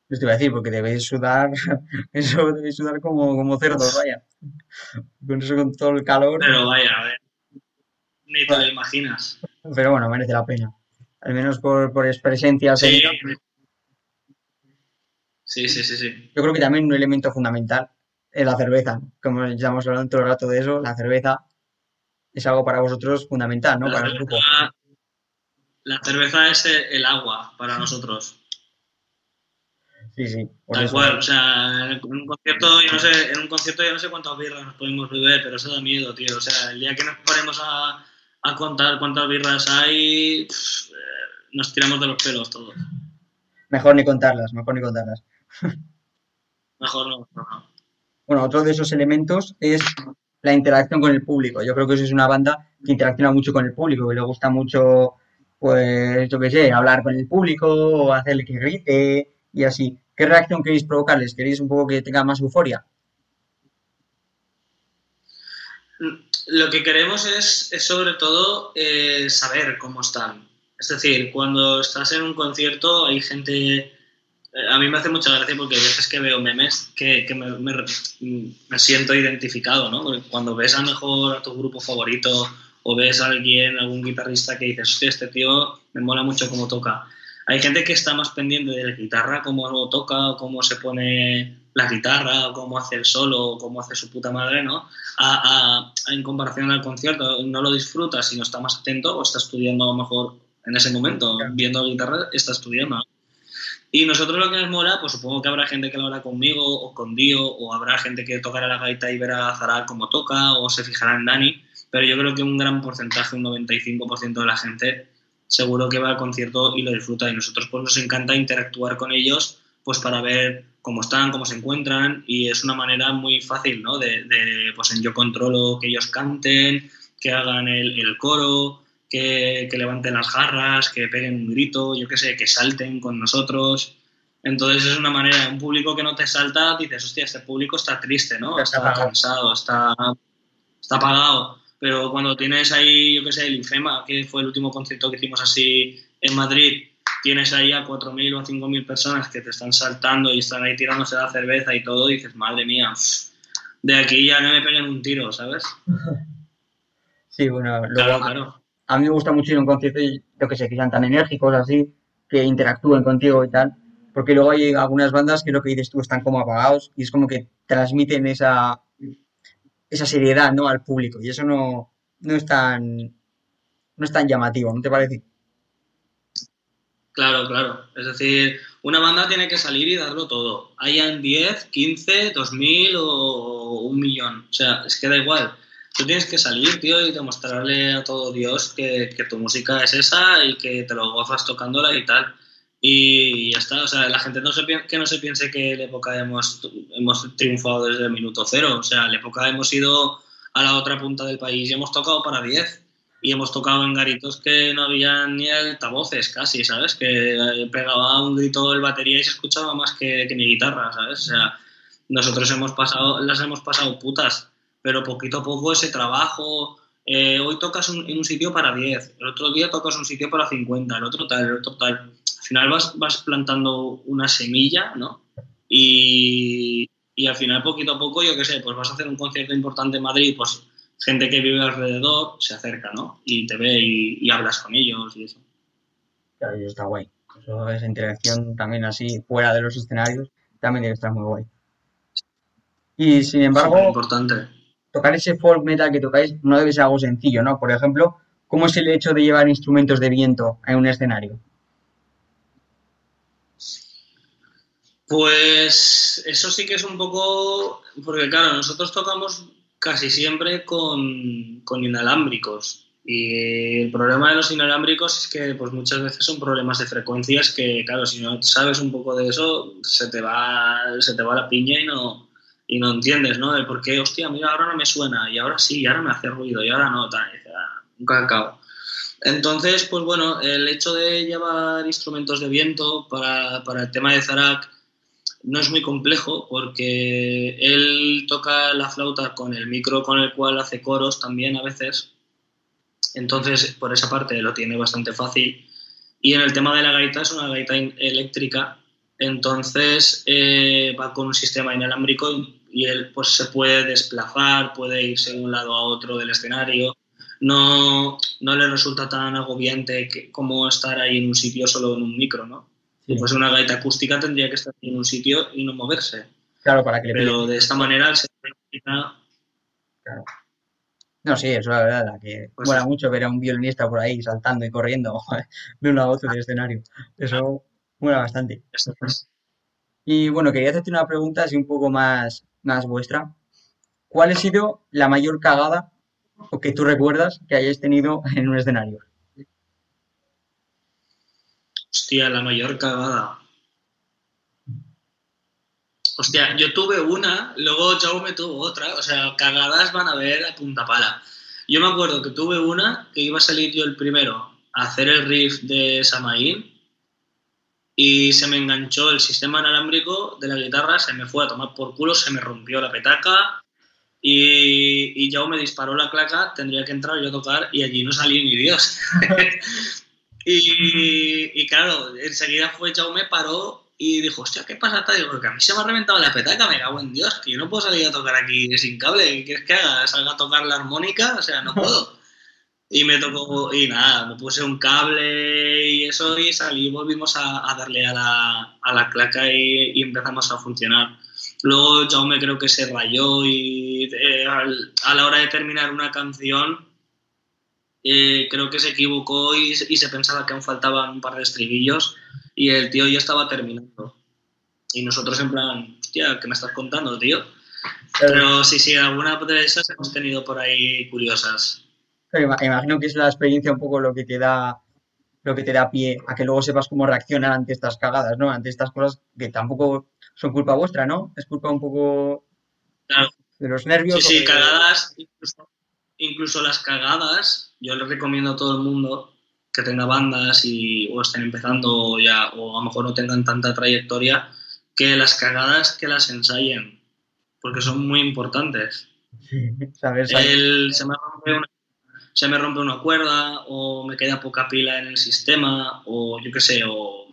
Te iba a decir, porque debéis sudar, *laughs* eso debéis sudar como, como cerdos, vaya. Con eso, con todo el calor. Pero vaya, a ver. Ni te lo imaginas. Pero bueno, merece la pena. Al menos por, por presencia. Sí. sí, sí, sí, sí. Yo creo que también un elemento fundamental es la cerveza. Como ya hemos hablado todo el rato de eso, la cerveza es algo para vosotros fundamental, ¿no? para el grupo. La cerveza es el agua para nosotros. Sí, sí. Tal cual, o sea, en un concierto, yo no sé, en un concierto yo no sé cuántas birras nos podemos beber, pero eso da miedo, tío. O sea, el día que nos ponemos a, a contar cuántas birras hay, nos tiramos de los pelos todos. Mejor ni contarlas, mejor ni contarlas. mejor no, no. Bueno, otro de esos elementos es la interacción con el público. Yo creo que eso es una banda que interacciona mucho con el público, que le gusta mucho, pues, yo qué sé, hablar con el público o hacerle que grite y así. ¿Qué reacción queréis provocarles? ¿Queréis un poco que tenga más euforia? Lo que queremos es, sobre todo eh, saber cómo están. Es decir, cuando estás en un concierto hay gente eh, a mí me hace mucha gracia porque hay veces que veo memes que, me, siento identificado, ¿no? cuando ves a mejor a tu grupo favorito o ves a alguien, algún guitarrista que dices, hostia, este tío me mola mucho cómo toca. Hay gente que está más pendiente de la guitarra, cómo toca, cómo se pone la guitarra, o cómo hace el solo, o cómo hace su puta madre, ¿no? A, en comparación al concierto, no lo disfruta, sino está más atento o está estudiando mejor en ese momento, viendo la guitarra, está estudiando. Y nosotros lo que nos mola, pues supongo que habrá gente que lo hará conmigo o con Dio, o habrá gente que tocará la gaita y verá a Zara cómo toca, o se fijará en Dani, pero yo creo que un gran porcentaje, un 95% de la gente, seguro que va al concierto y lo disfruta. Y nosotros pues nos encanta interactuar con ellos, pues para ver cómo están, cómo se encuentran, y es una manera muy fácil, ¿no? De, de pues en yo controlo que ellos canten, que hagan el, el coro, que, levanten las jarras, que peguen un grito, yo qué sé, que salten con nosotros. Entonces es una manera, un público que no te salta, dices, hostia, este público está triste, ¿no? Está, cansado, está, está apagado. Pero cuando tienes ahí, yo qué sé, el Infema, que fue el último concierto que hicimos así en Madrid, tienes ahí a 4.000 o a 5.000 personas que te están saltando y están ahí tirándose la cerveza y todo, y dices, madre mía, de aquí ya no me peguen un tiro, ¿sabes? *laughs* Sí, bueno, luego, claro a mí me gusta mucho ir a un concierto y yo que sé, que sean tan enérgicos así, que interactúen contigo y tal, porque luego hay algunas bandas que lo que dices tú están como apagados y es como que transmiten esa, esa seriedad ¿no? al público y eso no, no, es tan, no es tan llamativo, ¿no te parece? Claro, claro. Es decir, una banda tiene que salir y darlo todo. Hayan 10, 15, 2000 o un millón. O sea, es que da igual tú tienes que salir, tío, y demostrarle a todo Dios que, tu música es esa y que te lo gozas tocándola y tal. Y ya está, o sea, la gente no se, que no se piense que en la época hemos, hemos triunfado desde el minuto cero, o sea, en la época hemos ido a la otra punta del país y hemos tocado para 10 y hemos tocado en garitos que no había ni altavoces casi, ¿sabes? Que pegaba un grito el batería y se escuchaba más que, que mi guitarra, ¿sabes? O sea, nosotros hemos pasado, las hemos pasado putas pero poquito a poco ese trabajo, eh, hoy tocas en un sitio para 10, el otro día tocas un sitio para 50, el otro tal, el otro tal. Al final vas, vas plantando una semilla, ¿no? Y, y al final, poquito a poco, yo qué sé, pues vas a hacer un concierto importante en Madrid, pues gente que vive alrededor se acerca, ¿no? Y te ve y, hablas con ellos y eso. Claro, eso está guay. Eso, esa interacción también así, fuera de los escenarios, también debe estar muy guay. Y sin embargo, importante tocar ese folk metal que tocáis no debe ser algo sencillo, ¿no? Por ejemplo, ¿cómo es el hecho de llevar instrumentos de viento en un escenario? Pues eso sí que es un poco, porque claro, nosotros tocamos casi siempre con, con, inalámbricos y el problema de los inalámbricos es que pues muchas veces son problemas de frecuencias que claro, si no sabes un poco de eso se te va, se te va la piña y no, y no entiendes, ¿no? De por qué, hostia, mira, ahora no me suena, y ahora sí, y ahora me hace ruido, y ahora no, tal, ah, un cacao. Entonces, pues bueno, el hecho de llevar instrumentos de viento para, para el tema de Zarak no es muy complejo porque él toca la flauta con el micro con el cual hace coros también a veces. Entonces, por esa parte lo tiene bastante fácil. Y en el tema de la gaita es una gaita eléctrica, entonces eh, va con un sistema inalámbrico y él pues se puede desplazar, puede irse de un lado a otro del escenario. No, no le resulta tan agobiante que, como estar ahí en un sitio solo en un micro, ¿no? Pues una gaita acústica tendría que estar en un sitio y no moverse. Claro, para que Pero de esta manera se claro. No, sí, eso es la verdad, la que Pues mola sí. mucho ver a un violinista por ahí saltando y corriendo *laughs* de un lado a otro del escenario. Eso mola bastante. Y bueno, quería hacerte una pregunta así un poco más, más vuestra. ¿Cuál ha sido la mayor cagada o que tú recuerdas que hayáis tenido *laughs* en un escenario? Hostia, la mayor cagada. Hostia, yo tuve una, luego Jaume tuvo otra, o sea, cagadas van a ver a punta pala. Yo me acuerdo que tuve una que iba a salir yo el primero a hacer el riff de Samaín y se me enganchó el sistema inalámbrico de la guitarra, se me fue a tomar por culo, se me rompió la petaca y, y Jaume disparó la claca, tendría que entrar yo a tocar y allí no salí ni Dios. *laughs* Y, y claro, enseguida fue Jaume, paró y dijo, hostia, ¿qué pasa? tal?". Digo, que a mí se me ha reventado la petaca, me cago en Dios, que yo no puedo salir a tocar aquí sin cable. ¿Qué quieres que haga? ¿Salga a tocar la armónica? O sea, no puedo. *laughs* Y me tocó, y nada, me puse un cable y eso y salí, volvimos a, a darle a la, a la claca y, y empezamos a funcionar. Luego Jaume creo que se rayó y eh, al- a la hora de terminar una canción eh, creo que se equivocó y, y se pensaba que aún faltaban un par de estribillos y el tío ya estaba terminando. Y nosotros en plan, hostia, ¿qué me estás contando, tío? Pero sí, sí, alguna de esas hemos tenido por ahí curiosas. Imagino que es la experiencia un poco lo que te da, lo que te da pie a que luego sepas cómo reaccionar ante estas cagadas, ¿no? Ante estas cosas que tampoco son culpa vuestra, ¿no? Es culpa un poco Claro. de los nervios. Sí, sí, cagadas, incluso, incluso las cagadas, yo les recomiendo a todo el mundo que tenga bandas y, o estén empezando ya, o a lo mejor no tengan tanta trayectoria, que las cagadas que las ensayen, porque son muy importantes. saber, *laughs* saber- El- se, me rompe una, se me rompe una cuerda, o me queda poca pila en el sistema, o yo qué sé, o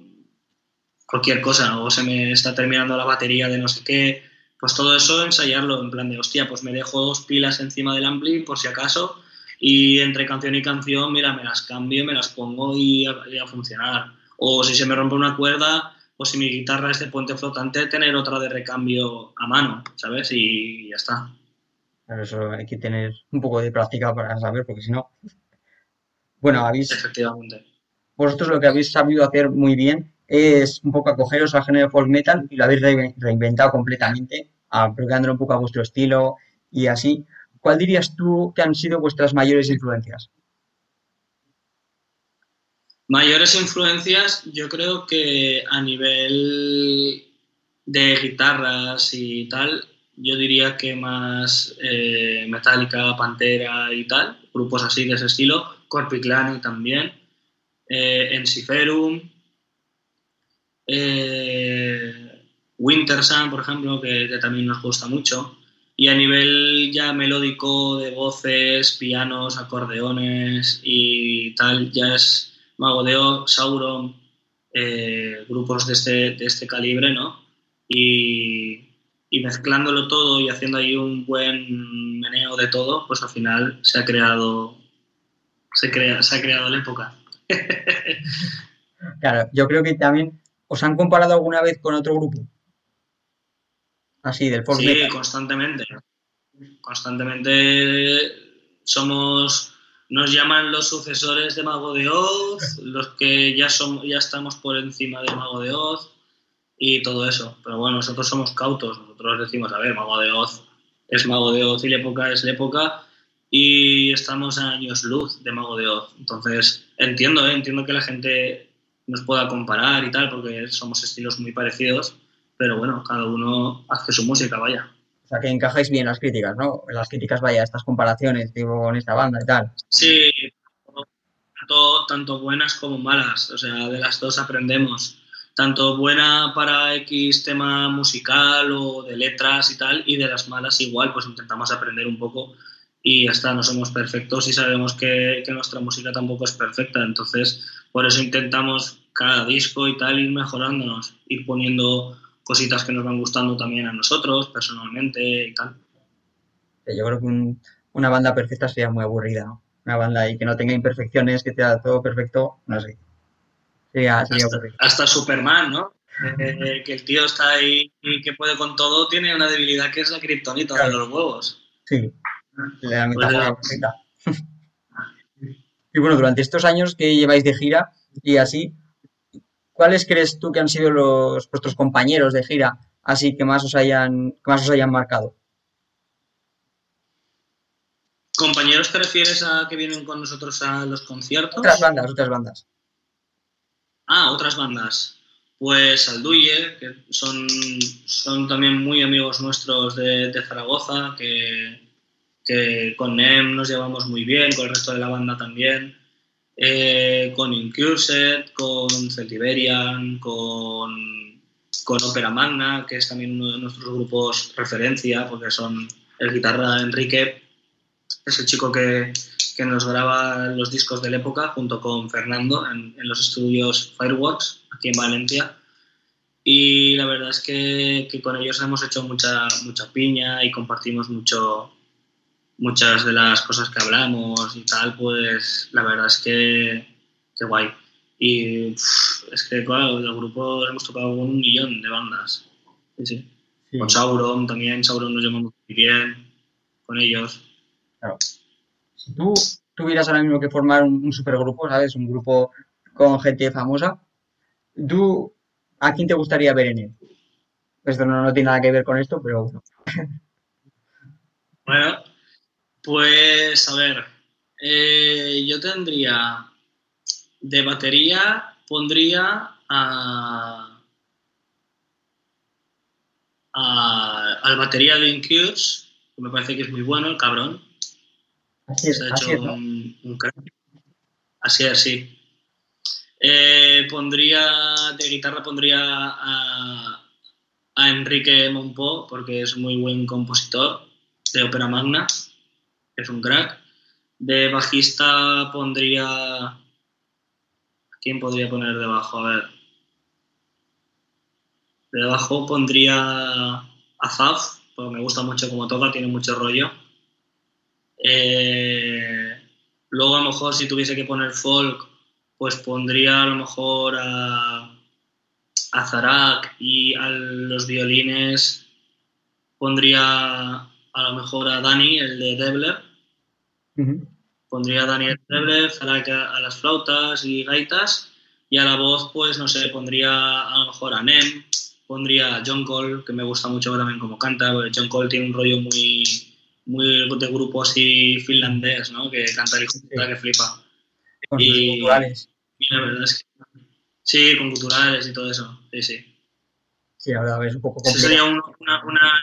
cualquier cosa, o se me está terminando la batería de no sé qué, pues todo eso ensayarlo, en plan de, hostia, pues me dejo dos pilas encima del ampli por si acaso, y entre canción y canción, mira, me las cambio, me las pongo y a, y a funcionar. O si se me rompe una cuerda, o si mi guitarra es de puente flotante, tener otra de recambio a mano, ¿sabes? Y ya está. Eso hay que tener un poco de práctica para saber, porque si no. Bueno, habéis, Efectivamente. vosotros lo que habéis sabido hacer muy bien es un poco acogeros al género folk metal y lo habéis re- reinventado completamente, aplicándolo un poco a vuestro estilo y así. ¿Cuál dirías tú que han sido vuestras mayores influencias? Mayores influencias, yo creo que a nivel de guitarras y tal, yo diría que más eh, Metallica, Pantera y tal, grupos así de ese estilo, Corpiclani también, eh, Ensiferum, eh, Winter por ejemplo, que, también nos gusta mucho. Y a nivel ya melódico de voces, pianos, acordeones y tal, ya es Mago de Sauron, eh, grupos de este, de este calibre, ¿no? Y, y mezclándolo todo y haciendo ahí un buen meneo de todo, pues al final se ha creado, se crea, se ha creado la época. *laughs* Claro, yo creo que también os han comparado alguna vez con otro grupo. Así, del folk Sí, metal. constantemente. Constantemente somos, nos llaman los sucesores de Mago de Oz, los que ya somos, ya estamos por encima de Mago de Oz y todo eso. Pero bueno, nosotros somos cautos, nosotros decimos, a ver, Mago de Oz es Mago de Oz y la época es la época y estamos a años luz de Mago de Oz. Entonces, entiendo, ¿eh? entiendo que la gente nos pueda comparar y tal, porque somos estilos muy parecidos, pero bueno, cada uno hace su música, vaya. O sea, que encajáis bien las críticas, ¿no? Las críticas, vaya, estas comparaciones, tipo, con esta banda y tal. Sí, tanto, tanto buenas como malas, o sea, de las dos aprendemos. Tanto buena para X tema musical o de letras y tal, y de las malas igual, pues intentamos aprender un poco y ya está, no somos perfectos y sabemos que, que nuestra música tampoco es perfecta, entonces por eso intentamos cada disco y tal ir mejorándonos, ir poniendo cositas que nos van gustando también a nosotros personalmente y tal. Yo creo que un- una banda perfecta sería muy aburrida, ¿no? Una banda ahí que no tenga imperfecciones, que sea todo perfecto, no sé. Sería, sería hasta, Superman, ¿no? Eh, que el tío está ahí y que puede con todo, tiene una debilidad que es la kriptonita de los huevos. Sí, La metáfora perfecta. *laughs* Y bueno, durante estos años que lleváis de gira y así, ¿cuáles crees tú que han sido los vuestros compañeros de gira así que más os hayan, que más os hayan marcado? ¿Compañeros te refieres a que vienen con nosotros a los conciertos? Otras bandas, otras bandas. Ah, otras bandas. Pues Alduye, que son, son también muy amigos nuestros de, Zaragoza, que, con NEM nos llevamos muy bien, con el resto de la banda también. Eh, con Incursed, con Celtiberian, con, con Opera Magna, que es también uno de nuestros grupos referencia, porque son el guitarra Enrique, es el chico que, que nos graba los discos de la época junto con Fernando en, en, los estudios Fireworks aquí en Valencia. Y la verdad es que, que, con ellos hemos hecho mucha, mucha piña y compartimos mucho muchas de las cosas que hablamos y tal, pues la verdad es que, que guay. Y pff, es que, claro, del grupo hemos tocado con un millón de bandas. Sí, sí. sí. Con Sauron también, Sauron nos llevamos muy bien con ellos. Claro. Tú tuvieras ahora mismo que formar un, un, supergrupo, ¿sabes? Un grupo con gente famosa, ¿tú a quién te gustaría ver en él? Esto no, tiene nada que ver con esto, pero bueno. *laughs* bueno, pues a ver, eh, yo tendría de batería, pondría a, al batería de Incubes, que me parece que es muy bueno, el cabrón. Así es, Se ha así hecho es, ¿no? un, un crack. Así es, sí. Eh, pondría de guitarra pondría a, a Enrique Monpó porque es muy buen compositor de ópera magna, es un crack. De bajista pondría ¿a quién podría poner debajo? A ver. Debajo pondría a Zaf, porque me gusta mucho como toca, tiene mucho rollo. Eh, luego a lo mejor si tuviese que poner folk, pues pondría a lo mejor a, a Zarak y a los violines pondría a lo mejor a Dani, el de Debler. Uh -huh. Pondría a Dani el de Debler, Zarak a, a, las flautas y gaitas. Y a la voz, pues no sé, pondría a lo mejor a Nem, pondría a John Cole, que me gusta mucho también como canta, porque John Cole tiene un rollo muy, muy de grupo así finlandés, ¿no? Que canta el sí. que flipa. Con y, culturales. Y la verdad es que sí, con culturales y todo eso, sí, sí. Sí, verdad es un poco complicado. Sería una, una, una,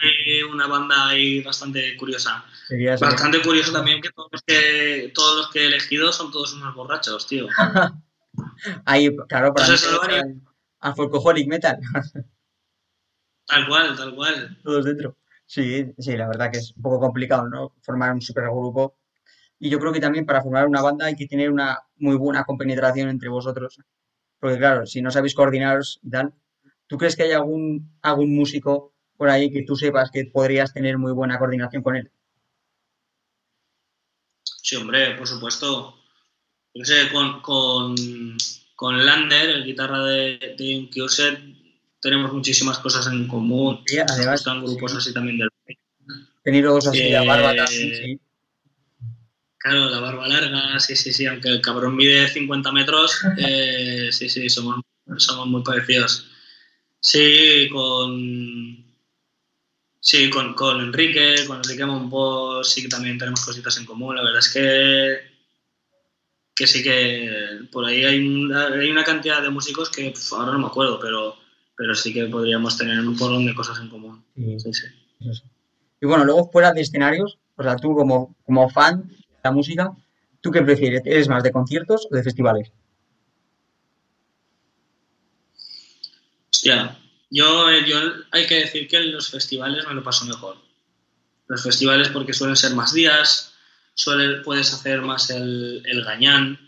una, banda ahí bastante curiosa. Sería bastante curioso también que todos, los que todos los que he elegido son todos unos borrachos, tío. *laughs* ahí, claro, para Entonces, mí, al folkaholic metal. *laughs* tal cual, tal cual. Todos dentro. Sí, sí, la verdad que es un poco complicado, ¿no? Formar un supergrupo. Y yo creo que también para formar una banda hay que tener una muy buena compenetración entre vosotros. Porque claro, si no sabéis coordinaros y tal, ¿tú crees que hay algún, algún músico por ahí que tú sepas que podrías tener muy buena coordinación con él? Sí, hombre, por supuesto. Yo sé, con, con, Lander, el guitarra de, de tenemos muchísimas cosas en común. Sí, además, están grupos sí. así también del Tenidos así, eh, la barba sí. Claro, la barba larga, sí, sí, sí, aunque el cabrón mide 50 metros, *laughs* eh, sí, sí, somos, somos muy parecidos. Sí, con. Sí, con, con Enrique, con Enrique Monpós, sí que también tenemos cositas en común. La verdad es que. que sí que por ahí hay una, hay una cantidad de músicos que pf, ahora no me acuerdo, pero, pero sí que podríamos tener un porrón de cosas en común. Sí, sí, sí. Y bueno, luego fuera de escenarios, o sea, tú como, como fan de la música, ¿tú qué prefieres? ¿Eres más de conciertos o de festivales? Hostia, yo, yo hay que decir que en los festivales me lo paso mejor. Los festivales porque suelen ser más días, suele, puedes hacer más el, el gañán,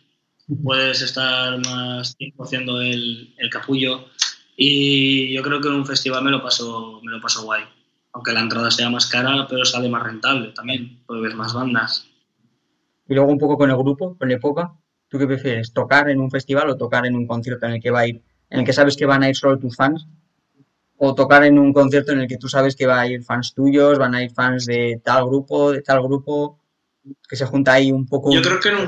puedes estar más tiempo haciendo el, el, capullo y yo creo que en un festival me lo paso, me lo paso guay. Aunque la entrada sea más cara, pero sale más rentable también, porque ves más bandas. Y luego un poco con el grupo, con la época, ¿tú qué prefieres? ¿Tocar en un festival o tocar en un concierto en el que va a ir, en el que sabes que van a ir solo tus fans? o tocar en un concierto en el que tú sabes que va a ir fans tuyos, van a ir fans de tal grupo, de tal grupo, que se junta ahí un poco. Yo creo que en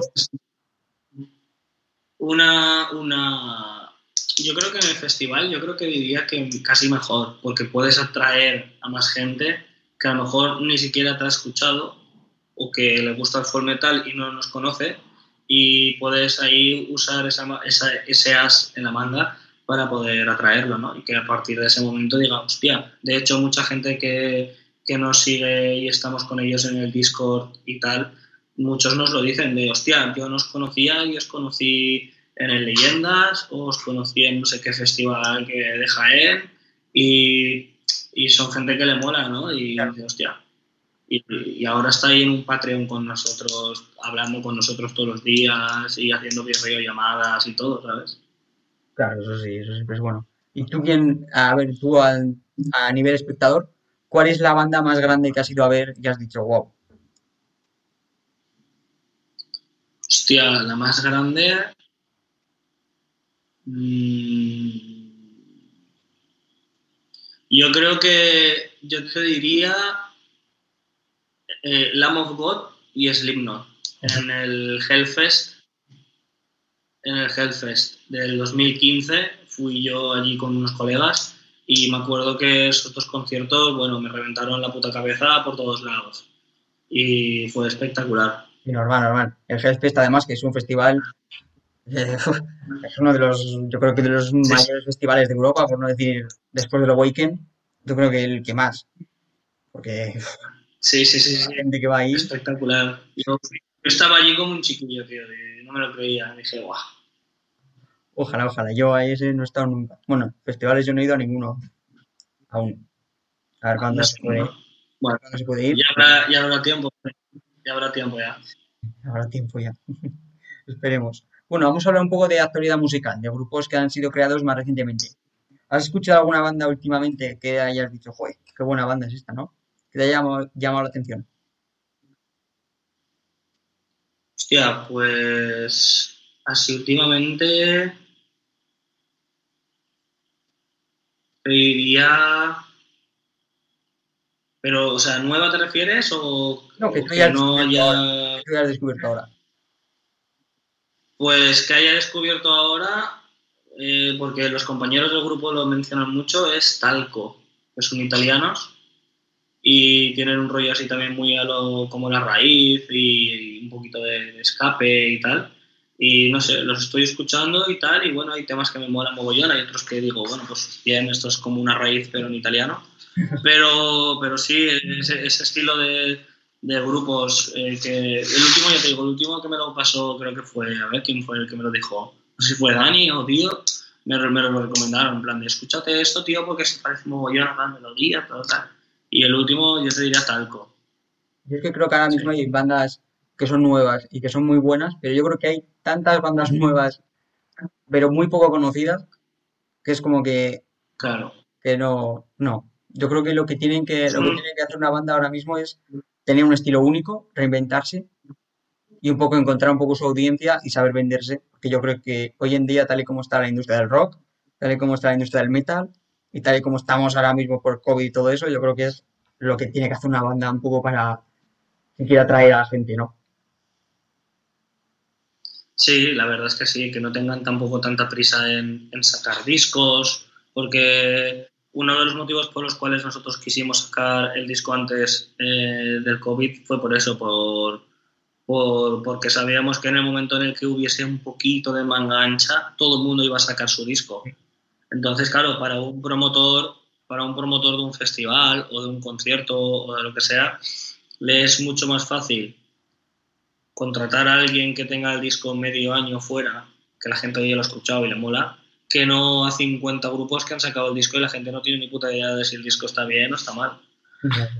una, una, yo creo que en el festival, yo creo que diría que casi mejor, porque puedes atraer a más gente que a lo mejor ni siquiera te ha escuchado o que le gusta el folk metal y no nos conoce y puedes ahí usar esa, esa, ese as en la manga para poder atraerlo, ¿no? Y que a partir de ese momento diga, hostia, de hecho mucha gente que, que nos sigue y estamos con ellos en el Discord y tal, muchos nos lo dicen de, hostia, yo no os conocía y os conocí en el Leyendas, o os conocí en no sé qué festival que de Jaén y, y son gente que le mola, ¿no? Y dice, hostia, y, ahora está ahí en un Patreon con nosotros, hablando con nosotros todos los días y haciendo videollamadas y todo, ¿sabes? Claro, eso sí, eso siempre es bueno. ¿Y tú quién, a ver, tú a, a nivel espectador, cuál es la banda más grande que has ido a ver y has dicho, wow? Hostia, la más grande. Mmm, yo creo que yo te diría eh, Lamb of God y Slipknot en el Hellfest. En el Hellfest del 2015 fui yo allí con unos colegas y me acuerdo que esos dos conciertos, bueno, me reventaron la puta cabeza por todos lados. Y fue espectacular. Y normal, normal. El Hellfest, además, que es un festival. Eh, *laughs* es uno de los, yo creo que de los mayores festivales de Europa, por no decir después del Awaken, yo creo que el que más. Porque Sí, sí, sí. La gente que va ahí. Espectacular. Yo, estaba allí como un chiquillo, tío. no me lo creía. Dije, guau. Ojalá, ojalá. Yo a ese no he estado nunca. Bueno, festivales yo no he ido a ninguno. Aún. A ver cuándo se puede, bueno, se puede ir. Ya habrá, ya habrá tiempo. Ya habrá tiempo ya. Habrá tiempo ya. *laughs* Esperemos. Bueno, vamos a hablar un poco de actualidad musical, de grupos que han sido creados más recientemente. ¿Has escuchado alguna banda últimamente que hayas dicho, joder, qué buena banda es esta, ¿no? que te haya llamado, la atención? Hostia, pues así últimamente te diría... Pero, o sea, ¿nueva te refieres o, no, que, que no haya... Que hayas descubierto ahora? Pues que haya descubierto ahora, eh, porque los compañeros del grupo lo mencionan mucho, es Talco, que son italianos y tienen un rollo así también muy a lo como la raíz y, un poquito de, escape y tal. Y no sé, los estoy escuchando y tal, y bueno, hay temas que me molan mogollón, hay otros que digo, bueno, pues bien, esto es como una raíz, pero en italiano. *laughs* Pero, pero sí, ese, estilo de, de grupos eh, que... El último, ya te digo, el último que me lo pasó creo que fue, a ver quién fue el que me lo dijo, no sé si fue Dani o tío, me, me lo recomendaron, en plan de, escúchate esto, tío, porque se parece mogollón a la melodía, todo tal. Y el último yo te diría Talco. Yo es que creo que ahora mismo hay bandas que son nuevas y que son muy buenas, pero yo creo que hay tantas bandas nuevas, pero muy poco conocidas, que es como que... Claro. Que no, no. Yo creo que lo que tienen que, lo que, tiene que hacer una banda ahora mismo es tener un estilo único, reinventarse y un poco encontrar un poco su audiencia y saber venderse. Porque yo creo que hoy en día, tal y como está la industria del rock, tal y como está la industria del metal, y tal y como estamos ahora mismo por COVID y todo eso, yo creo que es lo que tiene que hacer una banda un poco para que quiera atraer a la gente, ¿no? Sí, la verdad es que sí, que no tengan tampoco tanta prisa en, sacar discos, porque uno de los motivos por los cuales nosotros quisimos sacar el disco antes eh, del COVID fue por eso, por, por, porque sabíamos que en el momento en el que hubiese un poquito de manga ancha, todo el mundo iba a sacar su disco. Entonces, claro, para un promotor, para un promotor de un festival o de un concierto o de lo que sea, le es mucho más fácil contratar a alguien que tenga el disco medio año fuera, que la gente ya lo ha escuchado y le mola, que no a 50 grupos que han sacado el disco y la gente no tiene ni puta idea de si el disco está bien o está mal.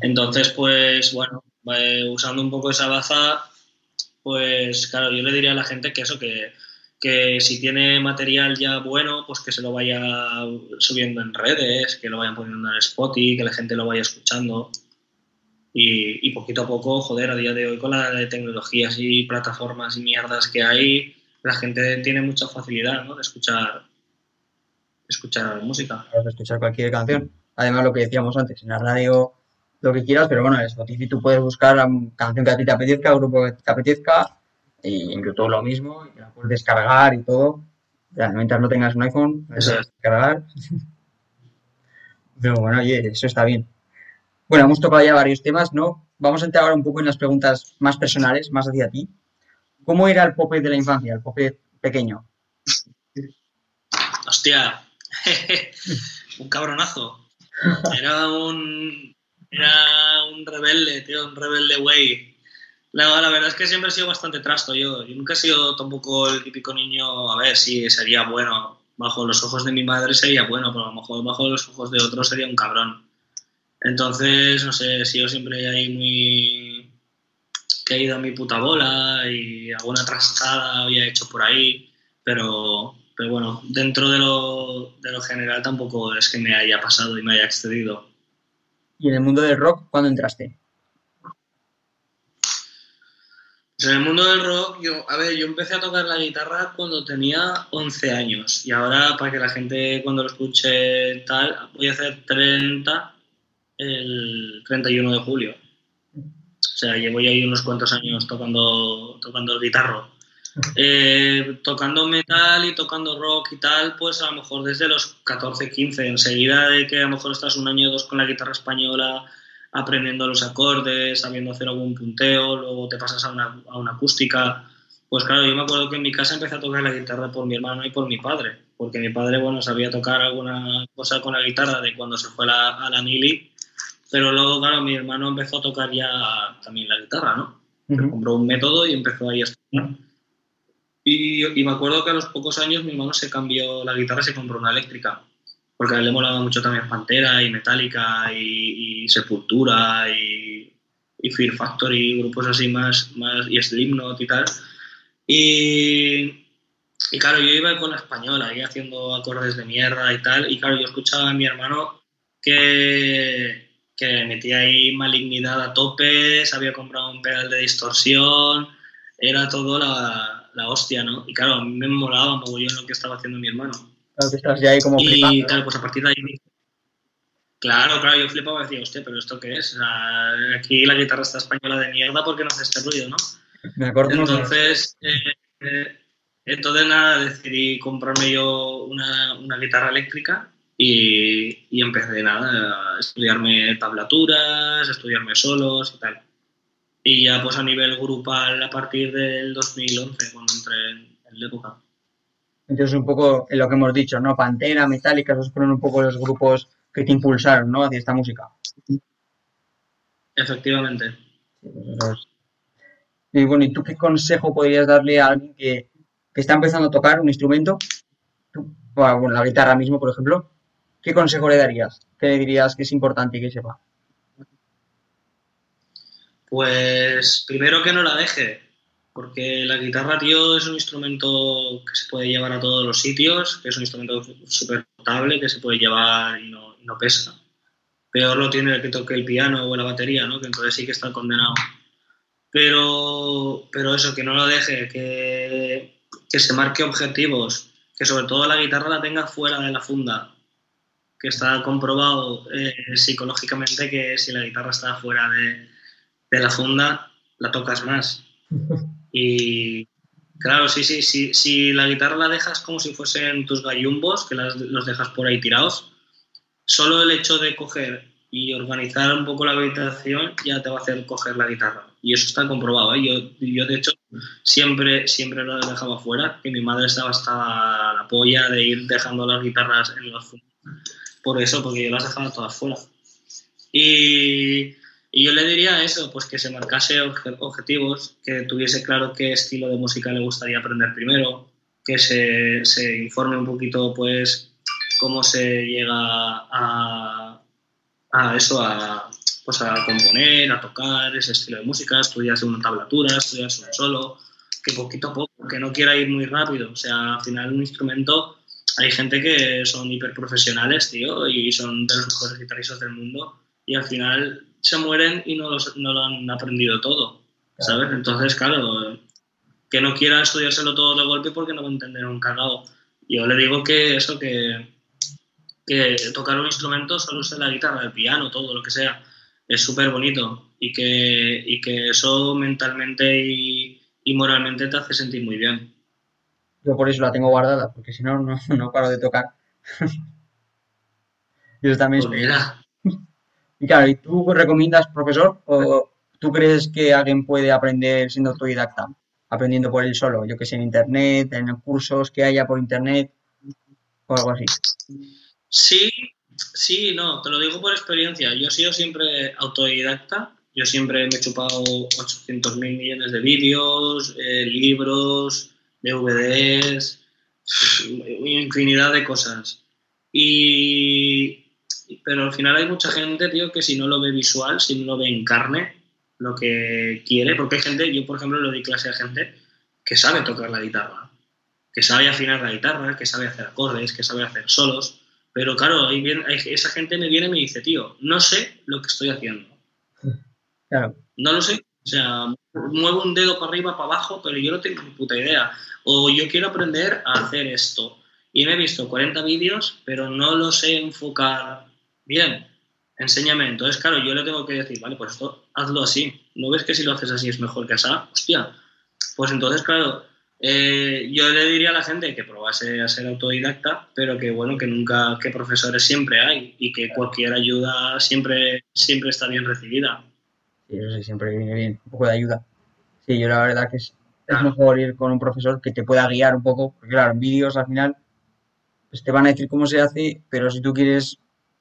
Entonces, pues bueno, usando un poco esa baza, pues claro, yo le diría a la gente que eso, que que si tiene material ya bueno, pues que se lo vaya subiendo en redes, que lo vayan poniendo en Spotify, que la gente lo vaya escuchando. Y, poquito a poco, joder, a día de hoy con la de tecnologías y plataformas y mierdas que hay, la gente tiene mucha facilidad ¿no? de escuchar escuchar música. escuchar cualquier canción. Además, lo que decíamos antes, en la radio lo que quieras, pero bueno, en Spotify tú puedes buscar la canción que a ti te apetezca, el grupo que te apetezca, y incluso lo mismo, y la puedes descargar y todo. Ya, mientras no tengas un iPhone, eso es descargar. pero bueno, oye, eso está bien. Bueno, hemos tocado ya varios temas, ¿no? Vamos a entrar ahora un poco en las preguntas más personales, más hacia ti. ¿Cómo era el Pope de la infancia, el Pope pequeño? Hostia, *laughs* un cabronazo. Era un, era un rebelde, tío, un rebelde güey. La, la verdad es que siempre he sido bastante trasto yo. Yo nunca he sido tampoco el típico niño, a ver, si sería bueno. Bajo los ojos de mi madre sería bueno, pero a lo mejor bajo los ojos de otro sería un cabrón. Entonces, no sé, he sido siempre ahí muy caído a mi puta bola y alguna trastada había hecho por ahí, pero, pero bueno, dentro de lo, de lo general tampoco es que me haya pasado y me haya excedido. ¿Y en el mundo del rock cuándo entraste? Pues en el mundo del rock, yo, a ver, yo empecé a tocar la guitarra cuando tenía 11 años y ahora para que la gente cuando lo escuche tal, voy a hacer 30 el 31 de julio. O sea, llevo ya ahí unos cuantos años tocando, tocando el guitarro. Eh, tocando metal y tocando rock y tal, pues a lo mejor desde los 14, 15, enseguida de que a lo mejor estás un año o dos con la guitarra española aprendiendo los acordes, sabiendo hacer algún punteo, luego te pasas a una, a una acústica. Pues claro, yo me acuerdo que en mi casa empecé a tocar la guitarra por mi hermano y por mi padre, porque mi padre, bueno, sabía tocar alguna cosa con la guitarra de cuando se fue a la mili, pero luego, claro, mi hermano empezó a tocar ya también la guitarra, ¿no? Compró un método y empezó ahí a estudiar. Y, me acuerdo que a los pocos años mi hermano se cambió la guitarra y se compró una eléctrica. Porque a él le molaba mucho también Pantera y Metallica y, Sepultura y, y, Fear Factory, grupos así más, más y Slipknot y tal. Y, y claro, yo iba con la española, ahí haciendo acordes de mierda y tal. Y claro, yo escuchaba a mi hermano que, que metía ahí malignidad a tope, se había comprado un pedal de distorsión, era todo la, la hostia, ¿no? Y claro, a mí me molaba mogollón lo que estaba haciendo mi hermano. Claro, que estás ya ahí como Y claro, pues a partir de ahí... Claro, claro, yo flipaba y decía, hostia, pero ¿esto qué es? aquí la guitarra está española de mierda porque no hace este ruido, ¿no? Me acuerdo. Entonces, eh, eh, entonces nada, decidí comprarme yo una, una guitarra eléctrica y, y, empecé nada, a estudiarme tablaturas, a estudiarme solos y tal y ya pues a nivel grupal a partir del 2011 cuando entré en, la época. Entonces un poco en lo que hemos dicho, ¿no? Pantera, Metallica, esos fueron un poco los grupos que te impulsaron, ¿no? Hacia esta música. Efectivamente. Pues y bueno, ¿y tú qué consejo podrías darle a alguien que, que está empezando a tocar un instrumento? bueno, la guitarra mismo, por ejemplo. ¿Qué consejo le darías? ¿Qué le dirías que es importante y que sepa? Pues primero que no la deje, porque la guitarra, tío, es un instrumento que se puede llevar a todos los sitios, que es un instrumento súper portable, que se puede llevar y no, pesa. Peor lo tiene el que toque el piano o la batería, ¿no? Que entonces sí que está condenado. Pero, pero eso, que no lo deje, que, que se marque objetivos, que sobre todo la guitarra la tenga fuera de la funda, que está comprobado eh, psicológicamente que si la guitarra está fuera de, de la funda la tocas más. *laughs* Y claro, sí, sí, sí, si la guitarra la dejas como si fuesen tus gallumbos, que los dejas por ahí tirados, solo el hecho de coger y organizar un poco la habitación ya te va a hacer coger la guitarra. Y eso está comprobado. ¿eh? Yo, yo, de hecho, siempre, siempre lo dejaba fuera, que mi madre estaba hasta la polla de ir dejando las guitarras en los. Por eso, porque yo las dejaba todas fuera. Y y yo le diría eso, pues que se marcase objetivos, que tuviese claro qué estilo de música le gustaría aprender primero, que se, se informe un poquito, pues, cómo se llega a, a eso, a, pues a componer, a tocar ese estilo de música, estudiarse una tablatura, estudiarse un solo, que poquito a poco, que no quiera ir muy rápido. O sea, al final un instrumento, hay gente que son hiperprofesionales, tío, y son de los mejores guitarristas del mundo, y al final se mueren y no, no lo han aprendido todo, ¿sabes? Entonces, claro, que no quiera estudiárselo todo de golpe porque no va a entender un cagado. Yo le digo que eso, que, que tocar un instrumento solo sea la guitarra, el piano, todo lo que sea, es súper bonito y que, y que eso mentalmente y, y moralmente te hace sentir muy bien. Yo por eso la tengo guardada, porque si no, no, no paro de tocar. *laughs* y eso también es... Pues mira, Y claro, ¿y tú recomiendas, profesor, o tú crees que alguien puede aprender siendo autodidacta? Aprendiendo por él solo, yo que sé, en internet, en cursos que haya por internet, o algo así. Sí, sí, no, te lo digo por experiencia. Yo he sido siempre autodidacta. Yo siempre me he chupado 800 mil millones de vídeos, eh, libros, DVDs, infinidad de cosas. Y, pero al final hay mucha gente, tío, que si no lo ve visual, si no lo ve en carne, lo que quiere, porque hay gente, yo por ejemplo le doy clase a gente que sabe tocar la guitarra, que sabe afinar la guitarra, que sabe hacer acordes, que sabe hacer solos, pero claro, ahí viene- hay- esa gente me viene y me dice, tío, no sé lo que estoy haciendo. *laughs* Claro, No lo sé. O sea, muevo un dedo para arriba, para abajo, pero yo no tengo ni puta idea. O yo quiero aprender a hacer esto. Y me he visto 40 vídeos, pero no lo sé enfocar bien. Enséñame. Entonces, claro, yo le tengo que decir, vale, pues esto hazlo así. ¿No ves que si lo haces así es mejor que así? Hostia. Pues entonces, claro, eh, yo le diría a la gente que probase a ser autodidacta, pero que bueno, que nunca, que profesores siempre hay y que cualquier ayuda siempre, siempre está bien recibida. sí, eso sí, siempre viene bien, un poco de ayuda. Sí, yo la verdad que es, mejor ir con un profesor que te pueda guiar un poco, porque claro, en vídeos al final pues te van a decir cómo se hace, pero si tú quieres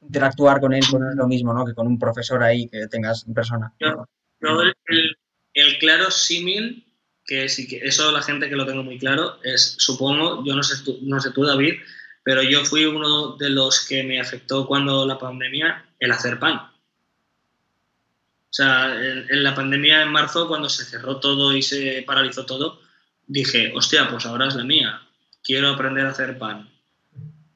interactuar con él, pues no es lo mismo, ¿no? Que con un profesor ahí que tengas en persona. Yo- el claro símil, que sí que eso la gente que lo tengo muy claro, es, supongo, yo no sé tú, no sé tú, David, pero yo fui uno de los que me afectó cuando la pandemia, el hacer pan. O sea, en, en la pandemia en marzo, cuando se cerró todo y se paralizó todo, dije, hostia, pues ahora es la mía. Quiero aprender a hacer pan.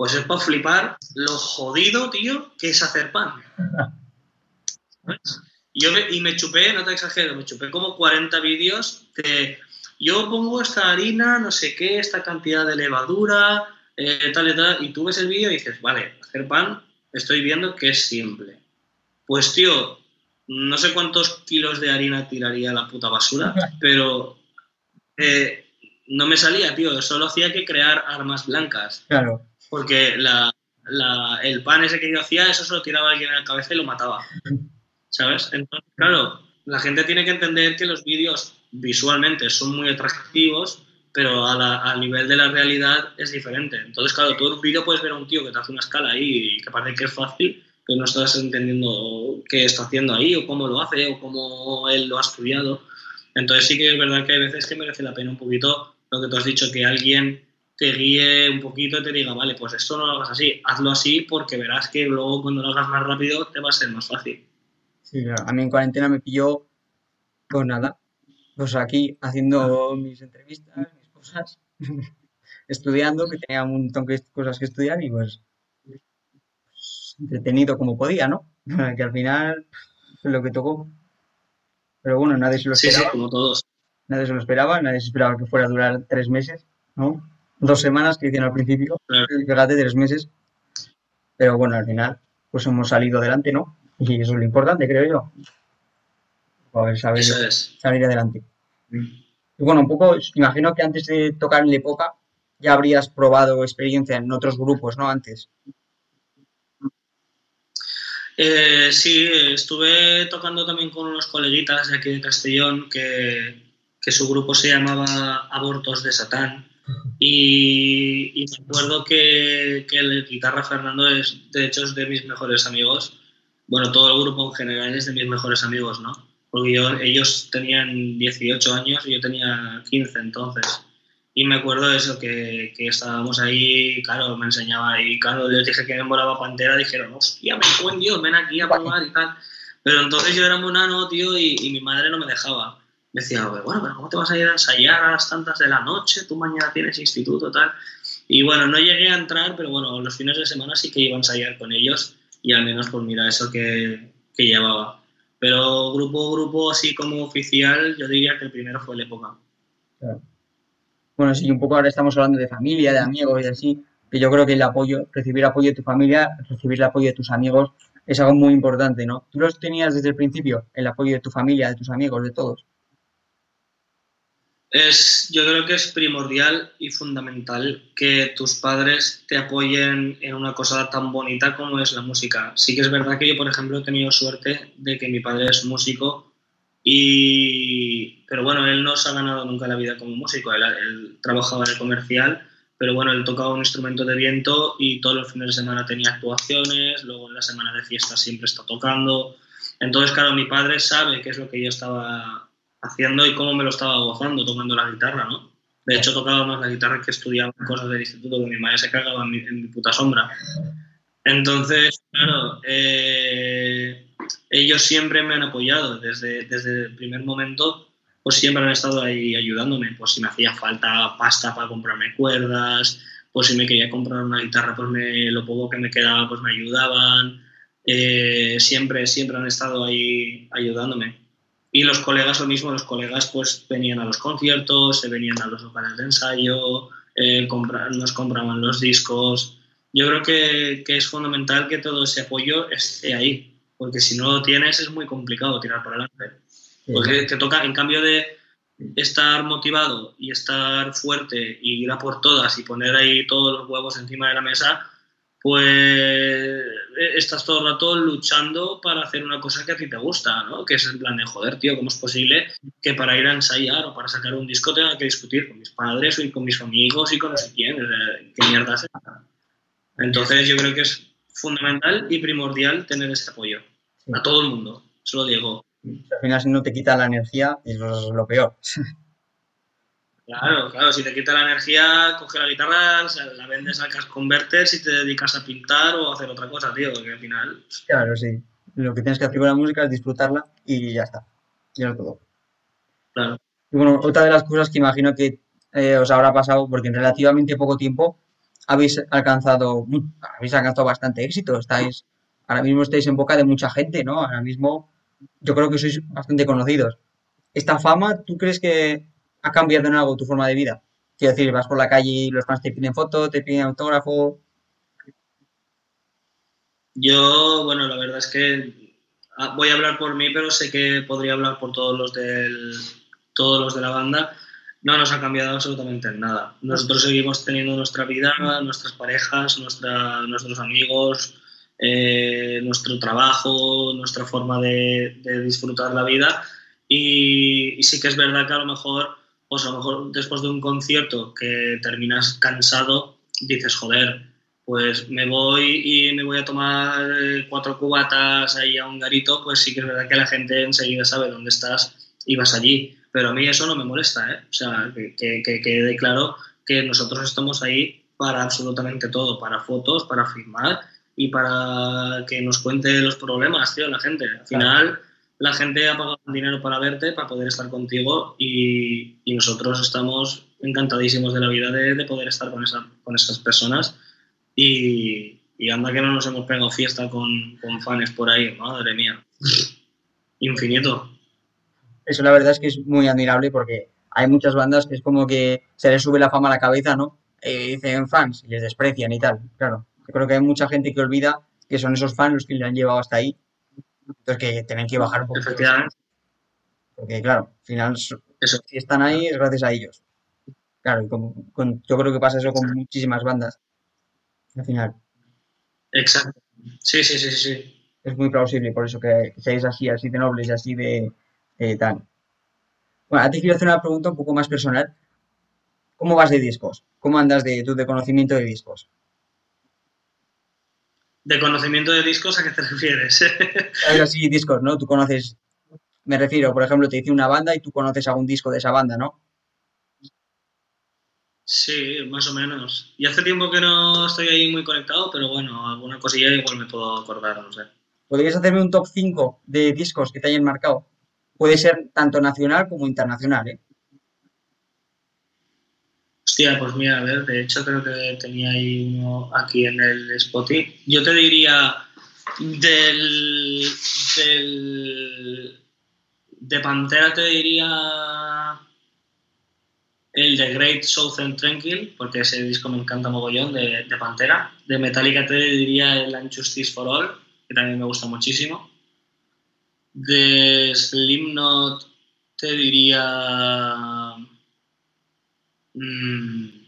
Pues es para flipar lo jodido, tío, que es hacer pan. ¿Sabes? *laughs* Y Yo me, y me chupé, no te exagero, me chupé como 40 vídeos de yo pongo esta harina, no sé qué, esta cantidad de levadura, eh, tal y tal, y tú ves el vídeo y dices, vale, hacer pan, estoy viendo que es simple. Pues tío, no sé cuántos kilos de harina tiraría a la puta basura, *laughs* pero eh, no me salía, tío, solo hacía que crear armas blancas. Claro, Porque el pan ese que yo hacía, eso se lo tiraba alguien en la cabeza y lo mataba. ¿Sabes? Entonces, claro, la gente tiene que entender que los vídeos visualmente son muy atractivos, pero a la- nivel de la realidad es diferente. Entonces, claro, tú en un vídeo puedes ver a un tío que te hace una escala ahí y que parece que es fácil, pero no estás entendiendo qué está haciendo ahí o cómo lo hace o cómo él lo ha estudiado. Entonces sí que es verdad que hay veces que merece la pena un poquito lo que tú has dicho, que alguien te guíe un poquito y te diga, vale, pues esto no lo hagas así, hazlo así porque verás que luego cuando lo hagas más rápido te va a ser más fácil. sí, claro. A mí en cuarentena me pilló, pues nada, pues aquí haciendo mis entrevistas, mis cosas, *laughs* estudiando, que tenía un montón de cosas que estudiar y pues, pues, entretenido como podía, ¿no? *laughs* Que al final es lo que tocó. Pero bueno, nadie se lo Sí, sí, esperaba, como todos. nadie se lo esperaba, nadie se esperaba que fuera a durar tres meses, ¿no? Dos semanas que dicen al principio, y fíjate, tres meses. Pero bueno, al final, pues hemos salido adelante, ¿no? Y eso es lo importante, creo yo. Poder saber Eso es. salir adelante. Y bueno, un poco, imagino que antes de tocar en la época ya habrías probado experiencia en otros grupos, ¿no? Antes. Eh, sí, estuve tocando también con unos coleguitas de aquí de Castellón que, que su grupo se llamaba Abortos de Satán. Y, y me acuerdo que, que el guitarra Fernando es, de hecho, es de mis mejores amigos. Bueno, todo el grupo en general es de mis mejores amigos, ¿no? Porque yo, ellos tenían 18 años y yo tenía 15 entonces. Y me acuerdo de eso, que, que estábamos ahí, claro, me enseñaba y claro, les dije que me molaba Pantera, dijeron, hostia, me cago en Dios, ven aquí a probar y tal. Pero entonces yo era muy nano, tío, y, y mi madre no me dejaba. Decía, bueno, pero ¿cómo te vas a ir a ensayar a las tantas de la noche? Tú mañana tienes instituto, tal. Y bueno, no llegué a entrar, pero bueno, los fines de semana sí que iba a ensayar con ellos y al menos pues mira eso que, que llevaba. Pero grupo, grupo así como oficial, yo diría que el primero fue el época. Bueno, sí, un poco ahora estamos hablando de familia, de amigos y así. que yo creo que el apoyo, recibir apoyo de tu familia, recibir el apoyo de tus amigos, es algo muy importante, ¿no? ¿Tú los tenías desde el principio, el apoyo de tu familia, de tus amigos, de todos? Es, yo creo que es primordial y fundamental que tus padres te apoyen en una cosa tan bonita como es la música. Sí que es verdad que yo, por ejemplo, he tenido suerte de que mi padre es músico y... Pero bueno, él no se ha ganado nunca la vida como músico. Él, él trabajaba en el comercial, pero bueno, él tocaba un instrumento de viento y todos los fines de semana tenía actuaciones, luego en la semana de fiesta siempre está tocando. Entonces, claro, mi padre sabe qué es lo que yo estaba haciendo y cómo me lo estaba gozando tocando la guitarra, ¿no? De hecho, tocaba más la guitarra que estudiaba cosas del instituto, que mi madre se cagaba en mi, puta sombra. Entonces, claro, eh, ellos siempre me han apoyado desde, desde el primer momento, pues siempre han estado ahí ayudándome. Pues si me hacía falta pasta para comprarme cuerdas, pues si me quería comprar una guitarra, pues me, lo poco que me quedaba, pues me ayudaban. Eh, siempre, siempre han estado ahí ayudándome. Y los colegas lo mismo, los colegas pues venían a los conciertos, se venían a los locales de ensayo, eh, nos compraban los discos. Yo creo que, que, es fundamental que todo ese apoyo esté ahí, porque si no lo tienes es muy complicado tirar para adelante. Porque te toca, en cambio de estar motivado y estar fuerte y ir a por todas y poner ahí todos los huevos encima de la mesa, pues estás todo el rato luchando para hacer una cosa que a ti te gusta, ¿no? Que es el plan de, joder, tío, ¿cómo es posible que para ir a ensayar o para sacar un disco tenga que discutir con mis padres o con mis amigos y con no sé quién? ¿Qué mierda es Entonces yo creo que es fundamental y primordial tener este apoyo a todo el mundo, se lo digo. Al final si no te quita la energía es lo peor. Claro, claro, si te quita la energía, coge la guitarra, la vendes al Cash Converter si te dedicas a pintar o a hacer otra cosa, tío, porque al final... Claro, sí. Lo que tienes que hacer con la música es disfrutarla y ya está. Ya es todo. Claro. Y bueno, otra de las cosas que imagino que eh, os habrá pasado, porque en relativamente poco tiempo habéis alcanzado, habéis alcanzado bastante éxito. Estáis, ahora mismo estáis en boca de mucha gente, ¿no? Ahora mismo yo creo que sois bastante conocidos. Esta fama, ¿tú crees que ha cambiado en algo tu forma de vida? Quiero decir, vas por la calle y los fans te piden foto, te piden autógrafo. Yo, bueno, la verdad es que ah, voy a hablar por mí, pero sé que podría hablar por todos los del, todos los de la banda. No nos ha cambiado absolutamente nada. Nosotros seguimos teniendo nuestra vida, nuestras parejas, nuestra, nuestros amigos, eh, nuestro trabajo, nuestra forma de, disfrutar la vida. Y, y, sí que es verdad que a lo mejor pues a lo mejor después de un concierto que terminas cansado, dices, joder, pues me voy y me voy a tomar eh, cuatro cubatas ahí a un garito, pues sí que es verdad que la gente enseguida sabe dónde estás y vas allí. Pero a mí eso no me molesta, ¿eh? O sea, que, que, quede claro que nosotros estamos ahí para absolutamente todo, para fotos, para filmar y para que nos cuente los problemas, tío, la gente. Al final la gente ha pagado dinero para verte, para poder estar contigo y, nosotros estamos encantadísimos de la vida de, poder estar con, esa, con esas personas y, anda que no nos hemos pegado fiesta con, con fans por ahí, madre mía, infinito. Eso la verdad es que es muy admirable porque hay muchas bandas que es como que se les sube la fama a la cabeza, ¿no? Eh, dicen fans y les desprecian y tal, claro. Creo que hay mucha gente que olvida que son esos fans los que le han llevado hasta ahí entonces que tienen que bajar un poco. Porque claro, al final, si están ahí es gracias a ellos. Claro, yo creo que pasa eso con muchísimas bandas. Al final. Exacto. Sí, sí, sí, sí. Es muy plausible por eso que, seáis así, así de nobles y así de tal. Bueno, a ti quiero hacer una pregunta un poco más personal. ¿Cómo vas de discos? ¿Cómo andas de tu de conocimiento de discos? ¿De conocimiento de discos a qué te *laughs* refieres? sí, discos, ¿no? Tú conoces, me refiero, por ejemplo, te dice una banda y tú conoces algún disco de esa banda, ¿no? Sí, más o menos. Y hace tiempo que no estoy ahí muy conectado, pero bueno, alguna cosilla igual me puedo acordar, no sé. ¿Podrías hacerme un top 5 de discos que te hayan marcado? Puede ser tanto nacional como internacional, ¿eh? Hostia, pues mira, a ver, de hecho creo que tenía ahí uno aquí en el Spotify. Yo te diría del, del de Pantera te diría el de Great Southern Tranquil, porque ese disco me encanta mogollón, de, de Pantera. De Metallica te diría el Unjustice for All, que también me gusta muchísimo. De Slipknot te diría... mm,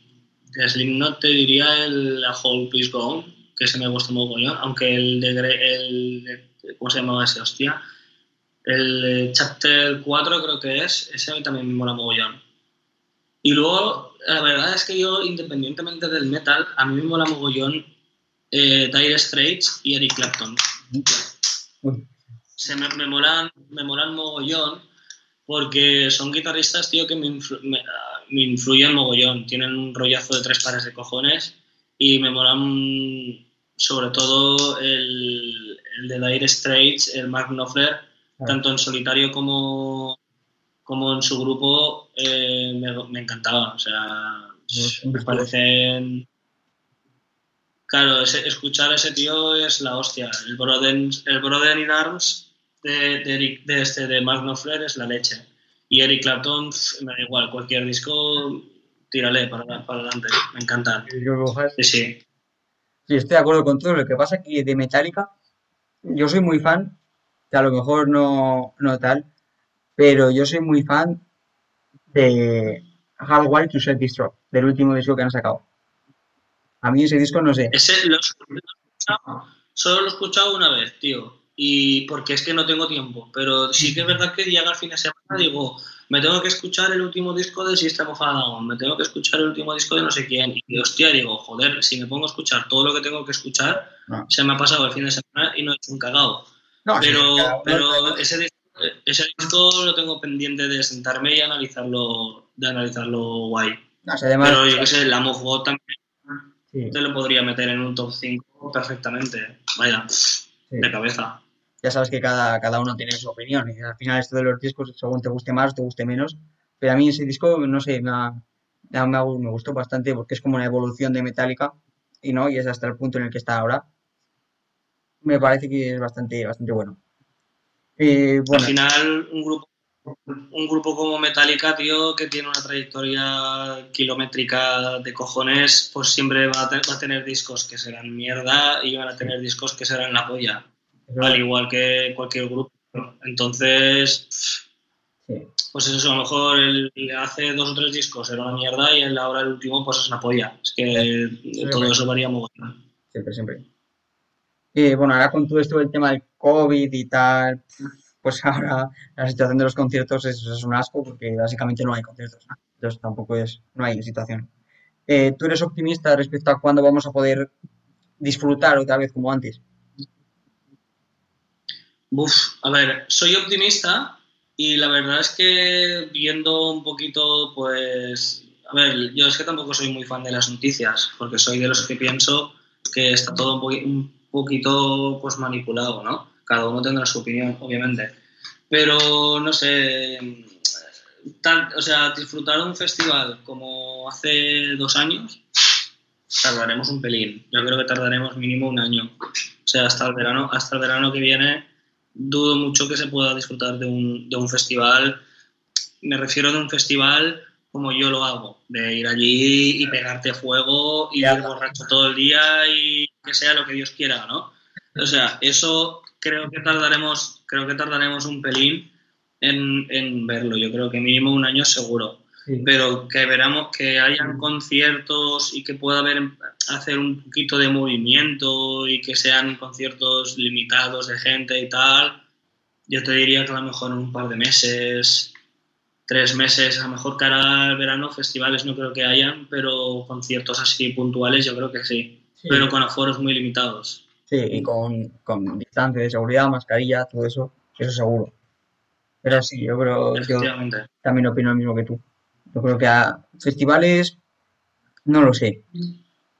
de Slipknot te diría el A Whole Piece Gone, que ese me gusta mogollón, aunque el de... El, ¿Cómo se llamaba ese, hostia? El Chapter 4 creo que es, ese a mí también me mola mogollón. Y luego, la verdad es que yo, independientemente del metal, a mí me mola mogollón eh, Straits y Eric Clapton. Se me, me molan, me molan mogollón porque son guitarristas, tío, que me, me, me influyen mogollón. Tienen un rollazo de tres pares de cojones y me molan sobre todo el, el de Dire Straits, el Mark Knopfler, tanto en solitario como, como en su grupo, eh, me, me encantaba. O sea, me parecen... Claro, ese- escuchar a ese tío es la hostia. El Brother, el Brother in Arms de, de, de este, de Mark Knopfler es la leche. Y Eric Clapton, me da igual, cualquier disco, tírale para, para adelante. Me encantan. Sí, sí. Sí, estoy de acuerdo con todo. Lo que pasa es que de Metallica, yo soy muy fan, que a lo mejor no, no tal, pero yo soy muy fan de Hardwire to Self-Destruct, del último disco que han sacado. A mí ese disco, no sé. Ese lo, solo lo he escuchado una vez, tío. Y porque es que no tengo tiempo. Pero sí que es verdad que llega el fin de semana digo, me tengo que escuchar el último disco del System of a Down, me tengo que escuchar el último disco de no sé quién. Y hostia, digo, joder, si me pongo a escuchar todo lo que tengo que escuchar, No. se me ha pasado el fin de semana y no he hecho un cagado. No, Pero, pero ese, disco, ese disco lo tengo pendiente de sentarme y analizarlo, de analizarlo guay. no, si además, Pero yo qué sé, la Us también sí, te lo podría meter en un top 5 perfectamente. Vaya, sí. de cabeza. Ya sabes que cada, cada uno tiene su opinión y al final esto de los discos según te guste más, te guste menos, pero a mí ese disco, no sé, me, ha- me, ha- me gustó bastante porque es como una evolución de Metallica y no, y es hasta el punto en el que está ahora. Me parece que es bastante, bastante bueno. Eh, bueno, Al final, un grupo, un grupo como Metallica, tío, que tiene una trayectoria kilométrica de cojones, pues siempre va a, va a tener discos que serán mierda y van a tener discos que serán la polla, al igual que cualquier grupo. Entonces, sí, pues eso, a lo mejor el, hace dos o tres discos era una mierda y el ahora el último pues es una polla. Es que todo eso varía mogollón. siempre, siempre. Eh, bueno, ahora con todo esto del tema del COVID y tal, pues ahora la situación de los conciertos es, es un asco porque básicamente no hay conciertos. Entonces tampoco es, no hay situación. Eh, ¿tú eres optimista respecto a cuándo vamos a poder disfrutar otra vez como antes? Uf, a ver, soy optimista y la verdad es que viendo un poquito, pues, a ver, yo es que tampoco soy muy fan de las noticias, porque soy de los que pienso que está todo un, poqui- un poquito pues manipulado, ¿no? Cada uno tendrá su opinión, obviamente. Pero no sé, o sea, disfrutar un festival como hace dos años, tardaremos un pelín. Yo creo que tardaremos mínimo un año. O sea, hasta el verano, hasta el verano que viene, dudo mucho que se pueda disfrutar de un, de un festival. Me refiero de un festival como yo lo hago, de ir allí y pegarte fuego y ir borracho todo el día y que sea lo que Dios quiera, ¿no? O sea, eso creo que tardaremos, creo que tardaremos un pelín en, en verlo. Yo creo que mínimo un año seguro Sí. pero que veramos que hayan conciertos y que pueda haber hacer un poquito de movimiento y que sean conciertos limitados de gente y tal, yo te diría que a lo mejor en un par de meses, tres meses, a lo mejor cara al verano, festivales no creo que hayan, pero conciertos así puntuales yo creo que sí, Sí. pero con aforos muy limitados. Sí, y con, con distancia de seguridad, mascarilla, todo eso, eso seguro. Pero sí, yo creo, Efectivamente. también opino lo mismo que tú. Yo creo que a festivales, no lo sé.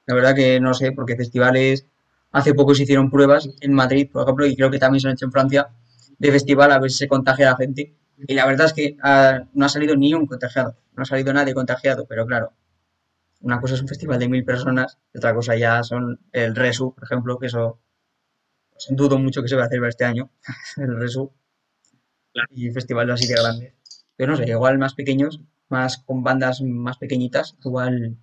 La verdad que no sé, porque festivales, hace poco se hicieron pruebas en Madrid, por ejemplo, y creo que también se han hecho en Francia, de festival a ver si se contagia la gente. Y la verdad es que ah, no ha salido ni un contagiado, no ha salido nadie contagiado, pero claro, una cosa es un festival de mil personas, y otra cosa ya son el Resu, por ejemplo, que eso pues, dudo mucho que se va a celebrar este año, *laughs* el Resu, Claro. y festivales así de grandes. Pero no sé, igual más pequeños, más con bandas más pequeñitas, igual,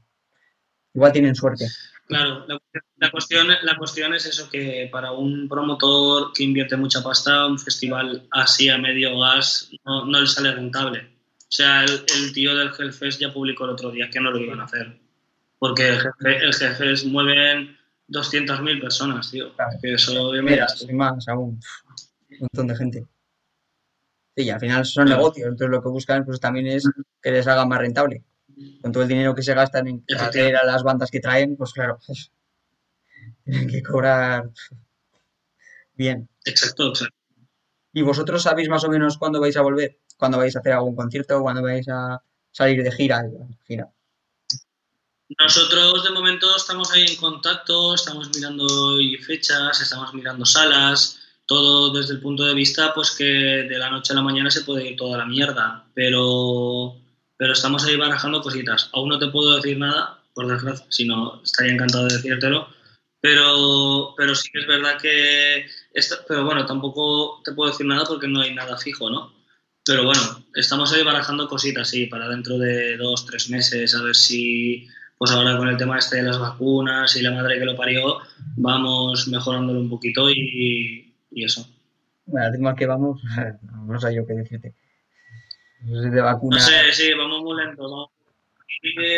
igual tienen suerte. Claro, la, cuestión, la cuestión es eso, que para un promotor que invierte mucha pasta, un festival así a medio gas no, no le sale rentable. O sea, el, tío del Hellfest ya publicó el otro día que no lo iban a hacer. Porque el, jefe, el Hellfest mueven 200.000 personas, tío. Que eso Mira, más aún. Un montón de gente. Y al final son negocios, entonces lo que buscan pues también es que les haga más rentable con todo el dinero que se gastan en traer a las bandas que traen, pues claro, *laughs* tienen que cobrar bien. Exacto, exacto. ¿Y vosotros sabéis más o menos cuándo vais a volver? ¿Cuándo vais a hacer algún concierto? ¿Cuándo vais a salir de gira? gira? Nosotros de momento estamos ahí en contacto, estamos mirando fechas, estamos mirando salas, todo desde el punto de vista pues que de la noche a la mañana se puede ir toda la mierda, pero pero estamos ahí barajando cositas. Aún no te puedo decir nada, por desgracia, si no, estaría encantado de decírtelo, pero, pero sí que es verdad que, pero bueno, tampoco te puedo decir nada porque no hay nada fijo, ¿no? Pero bueno, estamos ahí barajando cositas, sí, para dentro de dos, tres meses, a ver si, pues ahora con el tema este de las vacunas y la madre que lo parió, vamos mejorándolo un poquito y, y eso. Bueno, tema que vamos, *laughs* no sé yo qué decirte de No sé, sí, vamos muy lentos. ¿no?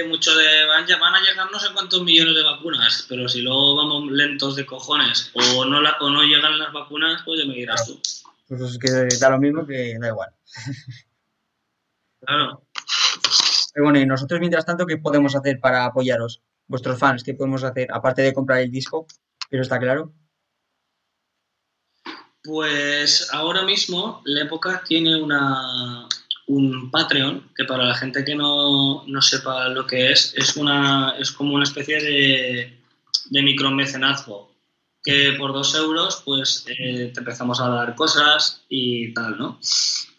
mucho de van, van a llegar no sé cuántos millones de vacunas, pero si luego vamos lentos de cojones o no, la, o no llegan las vacunas, pues ya me dirás tú. Pues es que da lo mismo que da igual. Claro. Pero bueno, y nosotros mientras tanto, ¿qué podemos hacer para apoyaros? Vuestros fans, ¿qué podemos hacer? Aparte de comprar el disco, pero está claro. Pues ahora mismo la época tiene una, un Patreon, que para la gente que no, no, sepa lo que es, es, una, es como una especie de, de micromecenazgo, que por dos euros pues eh, te empezamos a dar cosas y tal, ¿no?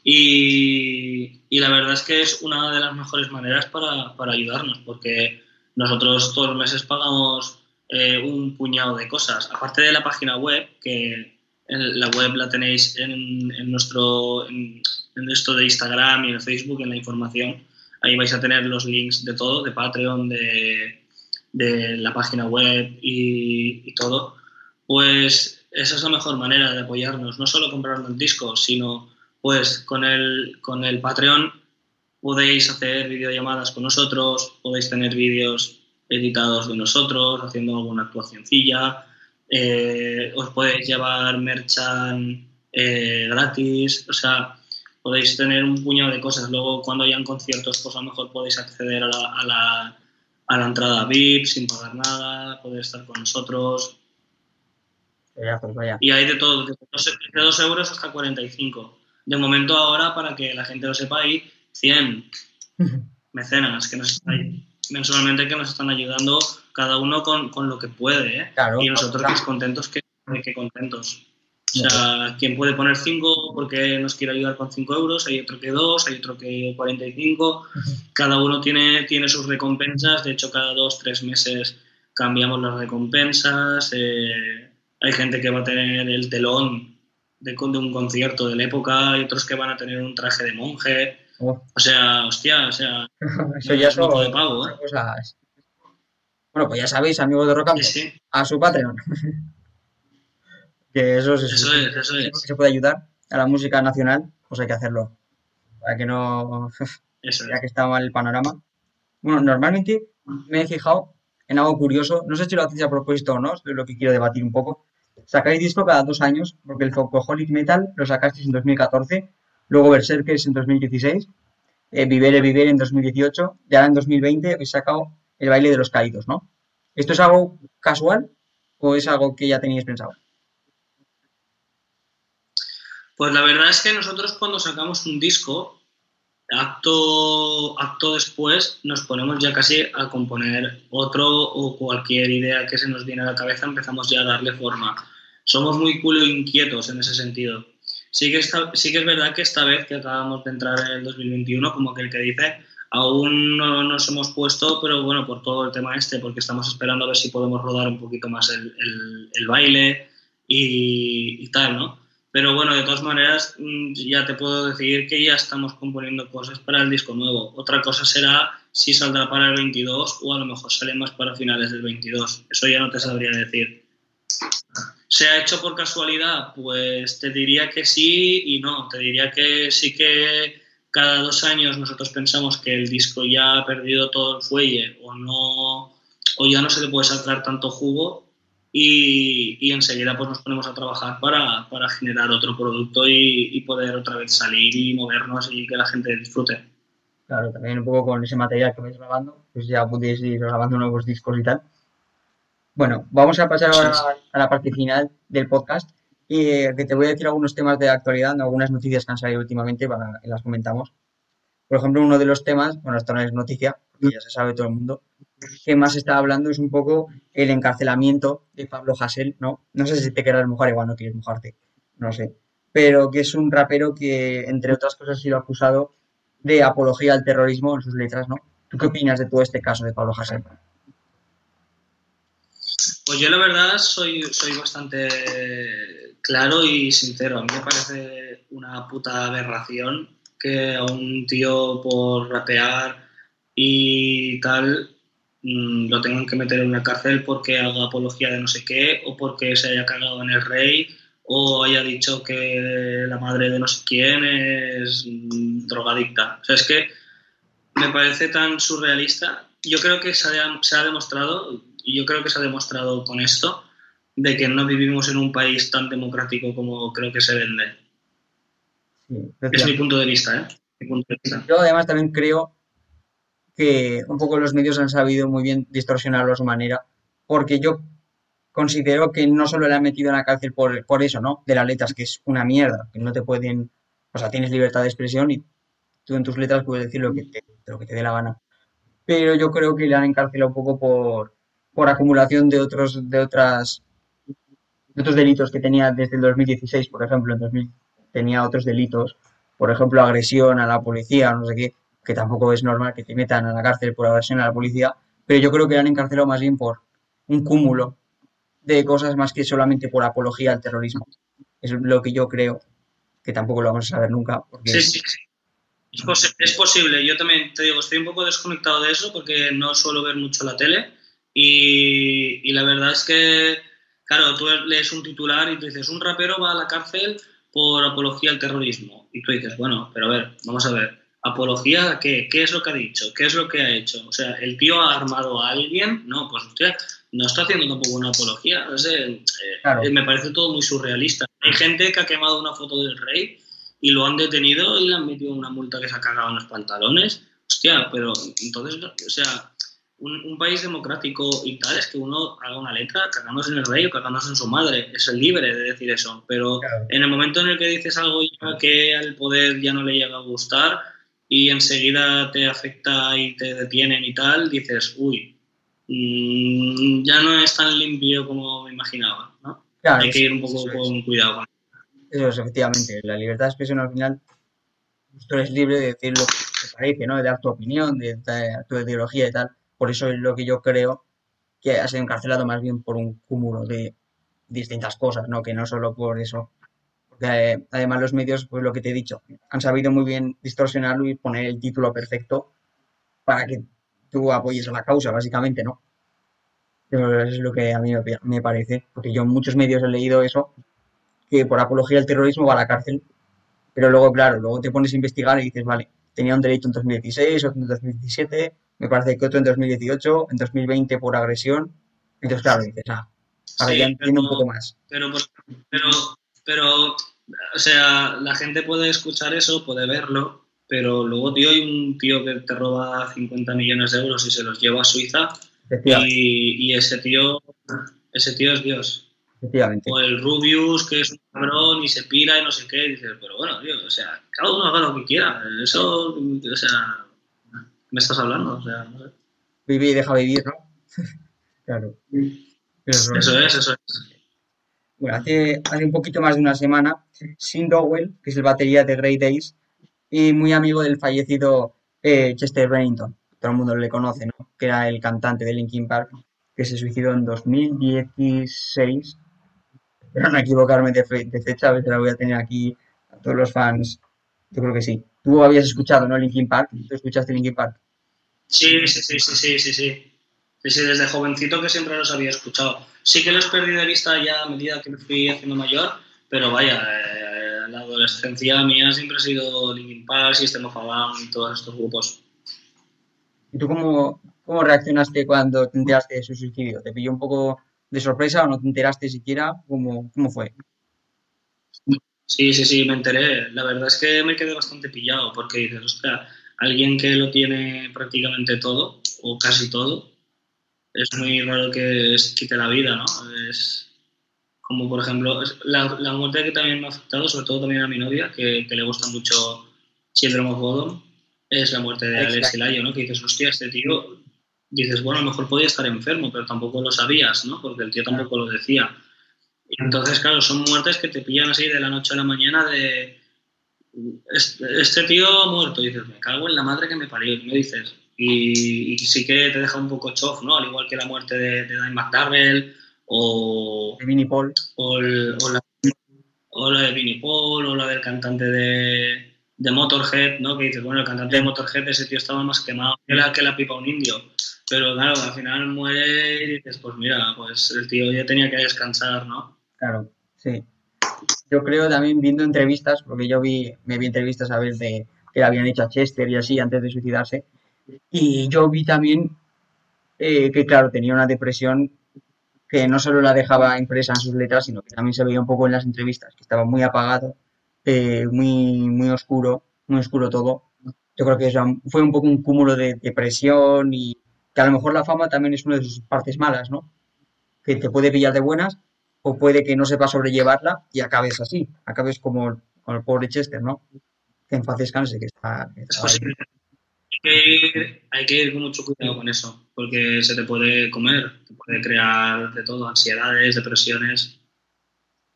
Y, y, la verdad es que es una de las mejores maneras para, para ayudarnos, porque nosotros todos los meses pagamos eh, un puñado de cosas, aparte de la página web, que la web la tenéis en, en nuestro en esto de Instagram y en Facebook, en la información. Ahí vais a tener los links de todo, de Patreon, de, de la página web y, todo. Pues esa es la mejor manera de apoyarnos, no solo comprando el disco, sino pues con el, con el Patreon podéis hacer videollamadas con nosotros, podéis tener vídeos editados de nosotros, haciendo alguna actuacióncilla, eh, os podéis llevar merchan eh, gratis, o sea, podéis tener un puñado de cosas. Luego, cuando hayan conciertos, pues a lo mejor podéis acceder a la, a la, a la entrada VIP sin pagar nada, poder estar con nosotros. Pues y hay de todo, desde 2 euros hasta 45. De momento ahora, para que la gente lo sepa, hay 100 *laughs* mecenas que nos están ahí, mensualmente que nos están ayudando cada uno con, con lo que puede. ¿eh? y nosotros más contentos que, que contentos. O sea, quien puede poner 5 porque nos quiere ayudar con 5 euros, hay otro que 2, hay otro que 45. Cada uno tiene, tiene sus recompensas. De hecho, cada 2, 3 meses cambiamos las recompensas. Eh, hay gente que va a tener el telón de, de, un concierto de la época, hay otros que van a tener un traje de monje. Oh. O sea, hostia, o sea, *laughs* eso ya es un de pago, ¿eh? Bueno, pues ya sabéis, amigos de sí. a su Patreon. *laughs* que eso, es, eso, es, eso es. se puede ayudar a la música nacional, pues hay que hacerlo. Para que no. *laughs* Eso ya que está mal el panorama. Bueno, normalmente me he fijado en algo curioso. No sé si lo hacéis a propósito o no, es lo que quiero debatir un poco. Sacáis disco cada dos años, porque el Folkaholic Metal lo sacasteis en 2014, luego Berserkers en 2016, eh, Vivere Vivere en 2018, y ahora en 2020 habéis sacado El baile de los caídos, ¿no? ¿Esto es algo casual o es algo que ya teníais pensado? Pues la verdad es que nosotros cuando sacamos un disco, acto, acto después nos ponemos ya casi a componer otro o cualquier idea que se nos viene a la cabeza, empezamos ya a darle forma. Somos muy culo inquietos en ese sentido. Sí que, sí que es verdad que esta vez que acabamos de entrar en el 2021, como que el que dice, aún no nos hemos puesto, pero bueno, por todo el tema este, porque estamos esperando a ver si podemos rodar un poquito más el, el, baile y, y tal, ¿no? Pero bueno, de todas maneras, mm, ya te puedo decir que ya estamos componiendo cosas para el disco nuevo. Otra cosa será si saldrá para el 22 o a lo mejor sale más para finales del 22. Eso ya no te sabría decir. ¿Se ha hecho por casualidad? Pues te diría que sí y no. Te diría que sí que cada dos años nosotros pensamos que el disco ya ha perdido todo el fuelle o no o ya no se le puede sacar tanto jugo y, enseguida pues nos ponemos a trabajar para, para generar otro producto y, y, poder otra vez salir y movernos y que la gente disfrute. Claro, también un poco con ese material que vais grabando, pues ya podéis ir grabando nuevos discos y tal. Bueno, vamos a pasar ahora a la parte final del podcast y eh, que te voy a decir algunos temas de actualidad, algunas noticias que han salido últimamente para que las comentamos. Por ejemplo, uno de los temas, bueno, esto no es noticia, ya se sabe todo el mundo, que más está hablando es un poco el encarcelamiento de Pablo Hassel, ¿no? No sé si te quieres mojar, igual no quieres mojarte, no sé. Pero que es un rapero que, entre otras cosas, ha sido acusado de apología al terrorismo en sus letras, ¿no? ¿Tú qué opinas de todo este caso de Pablo Hassel? Pues yo la verdad soy, soy bastante claro y sincero. A mí me parece una puta aberración que a un tío por rapear y tal mm, lo tengan que meter en una cárcel porque haga apología de no sé qué o porque se haya cagado en el rey o haya dicho que la madre de no sé quién es mm, drogadicta. O sea, es que me parece tan surrealista. Yo creo que se ha, se ha demostrado, y yo creo que se ha demostrado con esto, de que no vivimos en un país tan democrático como creo que se vende. Sí, es mi punto de vista, ¿eh? Mi punto de vista. Yo además también creo que un poco los medios han sabido muy bien distorsionarlo a su manera, porque yo considero que no solo le han metido en la cárcel por, por eso, ¿no? De las letras, que es una mierda, que no te pueden, o sea, tienes libertad de expresión y tú en tus letras puedes decir lo que te, lo que te dé la gana. Pero yo creo que le han encarcelado un poco por, por acumulación de otros, de otras, de otros delitos que tenía desde el 2016, por ejemplo, en 2000 tenía otros delitos, por ejemplo, agresión a la policía, no sé qué, que tampoco es normal que te metan a la cárcel por agresión a la policía, pero yo creo que han encarcelado más bien por un cúmulo de cosas más que solamente por apología al terrorismo. Es lo que yo creo, que tampoco lo vamos a saber nunca. Sí, sí, sí. Es, posible. Yo también te digo, estoy un poco desconectado de eso porque no suelo ver mucho la tele y, y la verdad es que, claro, tú lees un titular y tú dices, un rapero va a la cárcel por apología al terrorismo. Y tú dices, bueno, pero a ver, vamos a ver ¿Apología qué? ¿Qué es lo que ha dicho? ¿Qué es lo que ha hecho? O sea, ¿el tío ha armado a alguien? No, pues usted no está haciendo tampoco una apología. Eh, me parece todo muy surrealista. Hay gente que ha quemado una foto del rey y lo han detenido y le han metido una multa que se ha cagado en los pantalones. Hostia, pero entonces, o sea, un, país democrático y tal es que uno haga una letra cagándose en el rey o cagándose en su madre. Es el libre de decir eso. Pero en el momento en el que dices algo que al poder ya no le llega a gustar, y enseguida te afecta y te detienen y tal, dices, uy, mm, ya no es tan limpio como me imaginaba, ¿no? Hay que ir un poco con cuidado. Eso es, efectivamente. La libertad de expresión al final, tú eres libre de decir lo que te parece, ¿no? De dar tu opinión, de dar tu ideología y tal. Por eso es lo que yo creo que ha sido encarcelado más bien por un cúmulo de distintas cosas, ¿no? Que no solo por eso además los medios, pues lo que te he dicho, han sabido muy bien distorsionarlo y poner el título perfecto para que tú apoyes a la causa, básicamente, ¿no? Eso es lo que a mí me parece, porque yo en muchos medios he leído eso, que por apología al terrorismo va a la cárcel, pero luego, claro, luego te pones a investigar y dices, vale, tenía un delito en 2016, otro en 2017, me parece que otro en 2018, en 2020 por agresión, entonces, claro, dices, ah, ahora ya entiendo un poco más. Pero, pero, pero o sea, la gente puede escuchar eso, puede verlo, pero luego, tío, hay un tío que te roba 50 millones de euros y se los lleva a Suiza y, ese tío ese tío es Dios. O el Rubius, que es un cabrón y se pira y no sé qué, y dices, pero bueno, tío, o sea, cada uno haga lo que quiera. Eso, o sea, me estás hablando, o sea, no sé. Vive y deja vivir, ¿no? *laughs* claro. Eso es, eso es. Bueno, hace, hace un poquito más de una semana, Sin Dowell, que es el batería de Grey Days, y muy amigo del fallecido eh, Chester Bennington, todo el mundo le conoce, ¿no? Que era el cantante de Linkin Park, que se suicidó en 2016. espero no equivocarme de, fecha, a veces la voy a tener aquí a todos los fans. Yo creo que sí. Tú habías escuchado, ¿no? Linkin Park. ¿Tú escuchaste Linkin Park? Sí, sí, sí, sí, sí, sí, sí. Sí, desde jovencito que siempre los había escuchado. Sí que los perdí de vista ya a medida que me fui haciendo mayor, pero vaya, eh, la adolescencia mía siempre ha sido Linkin Park, System of a Down y todos estos grupos. ¿Y tú cómo, cómo reaccionaste cuando te enteraste de su suicidio? ¿Te pilló un poco de sorpresa o no te enteraste siquiera? ¿Cómo, cómo fue? Sí, sí, sí, me enteré. La verdad es que me quedé bastante pillado porque dices, ostras, alguien que lo tiene prácticamente todo o casi todo, es muy raro que quite la vida, ¿no? Es como, por ejemplo, la, la, muerte que también me ha afectado, sobre todo también a mi novia, que, que le gusta mucho Children of Bodom, es la muerte de Alex Layo, ¿no? Que dices, hostia, este tío, dices, bueno, a lo mejor podía estar enfermo, pero tampoco lo sabías, ¿no? Porque el tío tampoco lo decía. Y entonces, claro, son muertes que te pillan así de la noche a la mañana de, este, tío ha muerto, y dices, me cago en la madre que me parió, y me dices, y, sí que te deja un poco chof, ¿no? Al igual que la muerte de, de McDarrell o... De Vinnie Paul. O, la, o la de Vinnie Paul, o la del cantante de, de Motorhead, ¿no? Que dices, bueno, el cantante de Motorhead, ese tío estaba más quemado que la, que la pipa un indio. Pero claro, al final muere y dices, pues mira, pues el tío ya tenía que descansar, ¿no? Claro, sí. Yo creo también viendo entrevistas, porque yo vi, me vi entrevistas a ver de que le habían hecho a Chester y así antes de suicidarse, y yo vi también eh, que, claro, tenía una depresión que no solo la dejaba impresa en sus letras, sino que también se veía un poco en las entrevistas, que estaba muy apagado eh, muy, muy oscuro, muy oscuro todo. Yo creo que fue un poco un cúmulo de depresión y que a lo mejor la fama también es una de sus partes malas, ¿no? Que te puede pillar de buenas o puede que no sepa sobrellevarla y acabes así, acabes como con el pobre Chester, ¿no? Que en paz descanse, que está... hay, que ir, con mucho cuidado con eso, porque se te puede comer, te puede crear de todo, ansiedades, depresiones.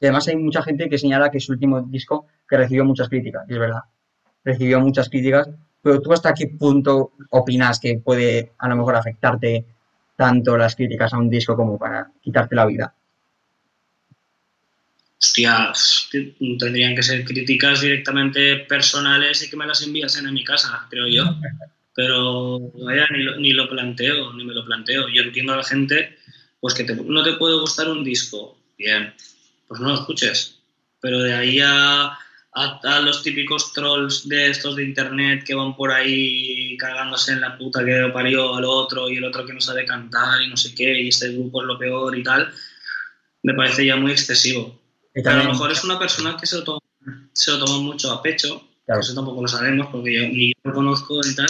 Y además hay mucha gente que señala que su último disco que recibió muchas críticas, y es verdad. Recibió muchas críticas, pero tú hasta qué punto opinas que puede a lo mejor afectarte tanto las críticas a un disco como para quitarte la vida? Hostia, tendrían que ser críticas directamente personales y que me las enviasen a mi casa, creo yo. Pero vaya, ni lo, ni lo planteo, ni me lo planteo. Yo entiendo a la gente pues que no te puede gustar un disco. Bien, pues no lo escuches. Pero de ahí a, a, los típicos trolls de estos de internet que van por ahí cagándose en la puta que parió al otro y el otro que no sabe cantar y no sé qué, y este grupo es lo peor y tal, me parece ya muy excesivo. Pero a lo mejor es una persona que se lo toma, se lo toma mucho a pecho, eso tampoco lo sabemos porque yo ni yo lo conozco y tal,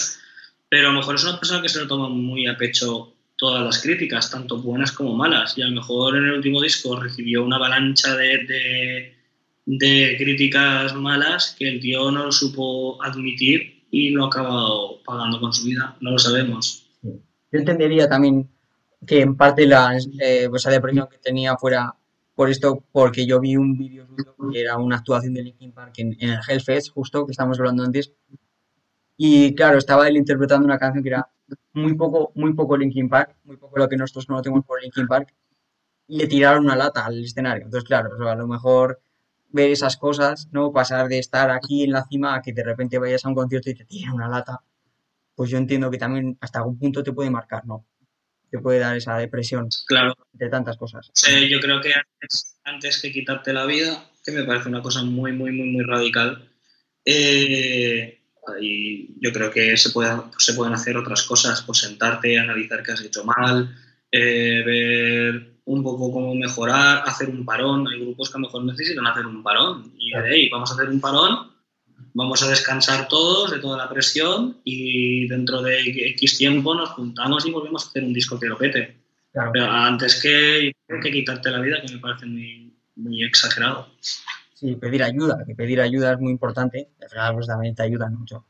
pero a lo mejor es una persona que se lo toma muy a pecho todas las críticas, tanto buenas como malas. Y a lo mejor en el último disco recibió una avalancha de, de, críticas malas que el tío no lo supo admitir y lo ha acabado pagando con su vida. No lo sabemos. Yo entendería también que en parte la, eh, pues esa depresión que tenía fuera por esto, porque yo vi un vídeo que era una actuación de Linkin Park en, en el Hellfest, justo que estábamos hablando antes, y claro, estaba él interpretando una canción que era muy poco, muy poco Linkin Park, muy poco lo que nosotros conocemos por Linkin Park, y le tiraron una lata al escenario. Entonces, claro, a lo mejor ver esas cosas, ¿no? Pasar de estar aquí en la cima a que de repente vayas a un concierto y te tiren una lata, pues yo entiendo que también hasta algún punto te puede marcar, ¿no? Te puede dar esa depresión claro. de tantas cosas. Sí, yo creo que antes, antes que quitarte la vida, que me parece una cosa muy, muy, muy, muy radical, eh, y yo creo que se, puede, se pueden hacer otras cosas, pues sentarte, analizar qué has hecho mal, eh, ver un poco cómo mejorar, hacer un parón. Hay grupos que a lo mejor necesitan hacer un parón. Y ahí vamos a hacer un parón, vamos a descansar todos de toda la presión y dentro de X tiempo nos juntamos y volvemos a hacer un disco que lo pete. Pero antes que, que quitarte la vida, que me parece muy, muy exagerado. Sí, pedir ayuda, que pedir ayuda es muy importante. Los también te ayudan mucho.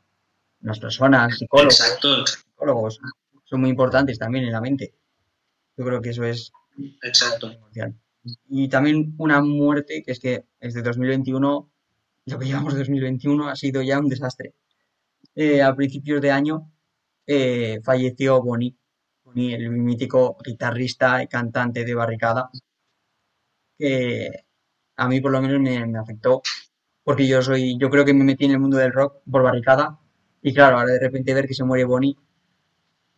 Las personas, psicólogos, psicólogos son muy importantes también en la mente. Yo creo que eso es Exacto. Y también una muerte que es que desde 2021, lo que llevamos 2021 ha sido ya un desastre. Eh, a principios de año eh, falleció Bonnie, Bonnie, el mítico guitarrista y cantante de Barricada, que a mí por lo menos me, me afectó, porque yo soy, yo creo que me metí en el mundo del rock por barricada, y claro, ahora de repente ver que se muere Bonnie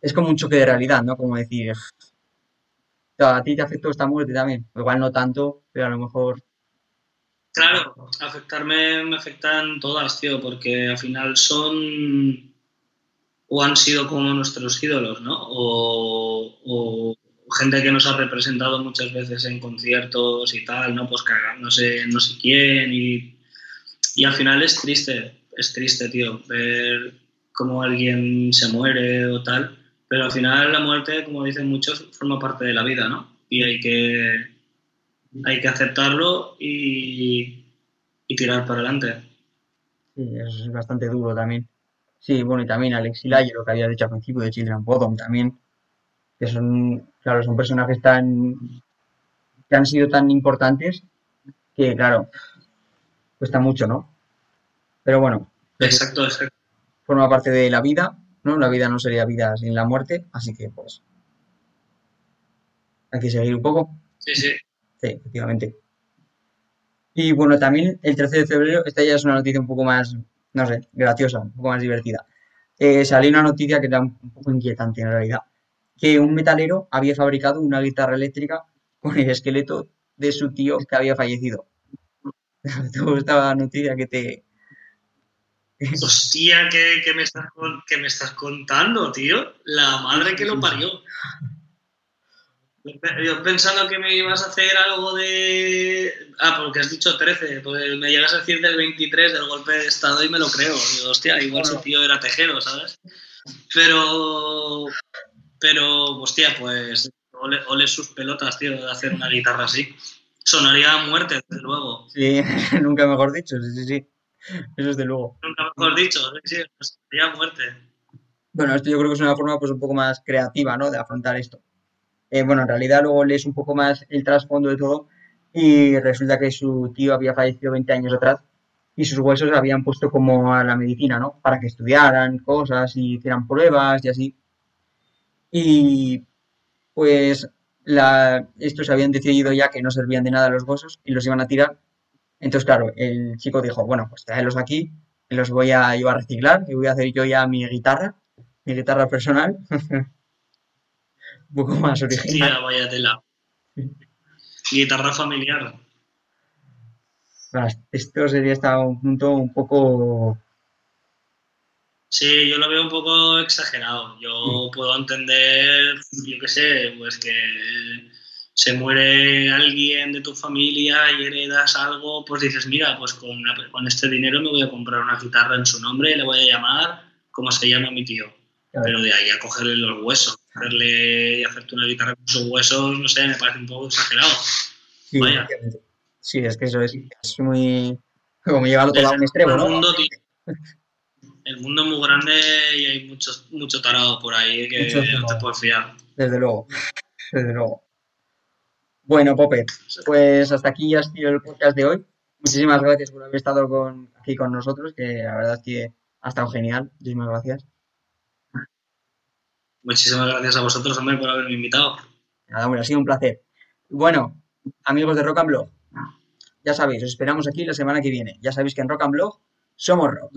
es como un choque de realidad, ¿no? Como decir, a ti te afectó esta muerte también, igual no tanto, pero a lo mejor Claro, afectarme me afectan todas, tío, porque al final son o han sido como nuestros ídolos, ¿no? O, o gente que nos ha representado muchas veces en conciertos y tal, ¿no? Pues cagándose no sé quién y, y al final es triste, es triste, tío, ver cómo alguien se muere o tal, pero al final la muerte, como dicen muchos, forma parte de la vida, ¿no? Y hay que, hay que aceptarlo y, y tirar para adelante. Sí, es bastante duro también. Sí, bueno, y también Alex Layo, lo que había dicho al principio de Children Bottom también, que son, claro, son personajes tan, que han sido tan importantes que, claro, cuesta mucho, ¿no? Pero bueno. Exacto, exacto. Forma parte de la vida, ¿no? La vida no sería vida sin la muerte, así que, pues, hay que seguir un poco. Sí, sí. Sí, efectivamente. Y bueno, también el 13 de febrero, esta ya es una noticia un poco más, no sé, graciosa, un poco más divertida. Eh, salió una noticia que era un poco inquietante en realidad, que un metalero había fabricado una guitarra eléctrica con el esqueleto de su tío que había fallecido. *laughs* ¿Te gusta la noticia que te... Hostia, ¿qué, qué me estás, con- qué me estás contando, tío? La madre que lo parió. *laughs* Yo pensando que me ibas a hacer algo de... Ah, porque has dicho 13, pues me llegas a decir del 23 del golpe de estado y me lo creo. Digo, hostia, igual ese tío era tejero, ¿sabes? Pero... Pero, hostia, pues... Ole, ole sus pelotas, tío, de hacer una guitarra así. Sonaría a muerte, desde luego. Sí, *laughs* nunca mejor dicho, sí, sí, sí. Eso es de luego. Nunca mejor dicho, sí, sí, sonaría a muerte. Bueno, esto yo creo que es una forma pues un poco más creativa, ¿no? De afrontar esto. Eh, bueno, en realidad luego lees un poco más el trasfondo de todo y resulta que su tío había fallecido 20 años atrás y sus huesos habían puesto como a la medicina, ¿no? Para que estudiaran cosas y hicieran pruebas y así. Y pues la, estos habían decidido ya que no servían de nada los huesos y los iban a tirar. Entonces, claro, el chico dijo, bueno, pues tráelos aquí, los voy a, yo a reciclar y voy a hacer yo ya mi guitarra, mi guitarra personal. *laughs* un poco más original. Tía, vaya tela. Guitarra familiar. Esto sería hasta un punto un poco... Sí, yo lo veo un poco exagerado. Yo puedo entender, yo qué sé, pues que se muere alguien de tu familia y heredas algo, pues dices, mira, pues con, una- con este dinero me voy a comprar una guitarra en su nombre y le voy a llamar como se llama mi tío. Claro. Pero de ahí a cogerle los huesos, hacerle y hacerte una guitarra con sus huesos, no sé, me parece un poco exagerado. Sí, Vaya. Sí, es que eso es, es muy... Como llevarlo todo a un extremo, el ¿no? mundo, tío, el mundo es muy grande y hay mucho, mucho tarado por ahí que Mucho no te puedes fiar. Desde luego, desde luego. Bueno, Pope, pues hasta aquí ya ha sido el podcast de hoy. Muchísimas gracias por haber estado con, aquí con nosotros, que la verdad es que ha estado genial. Muchísimas gracias. Muchísimas gracias a vosotros, hombre, por haberme invitado. Nada, hombre, ha sido un placer. Bueno, amigos de Rock and Blog, ya sabéis, os esperamos aquí la semana que viene. Ya sabéis que en Rock and Blog somos rock.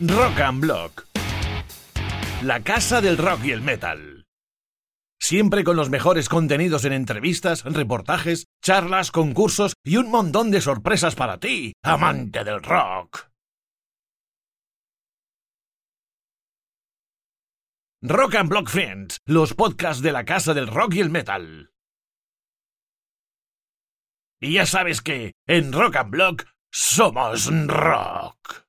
Rock and Block. La casa del rock y el metal. Siempre con los mejores contenidos en entrevistas, reportajes, charlas, concursos y un montón de sorpresas para ti, amante del rock. Rock and Block Friends, los podcasts de la casa del rock y el metal. Y ya sabes que en Rock and Block somos rock.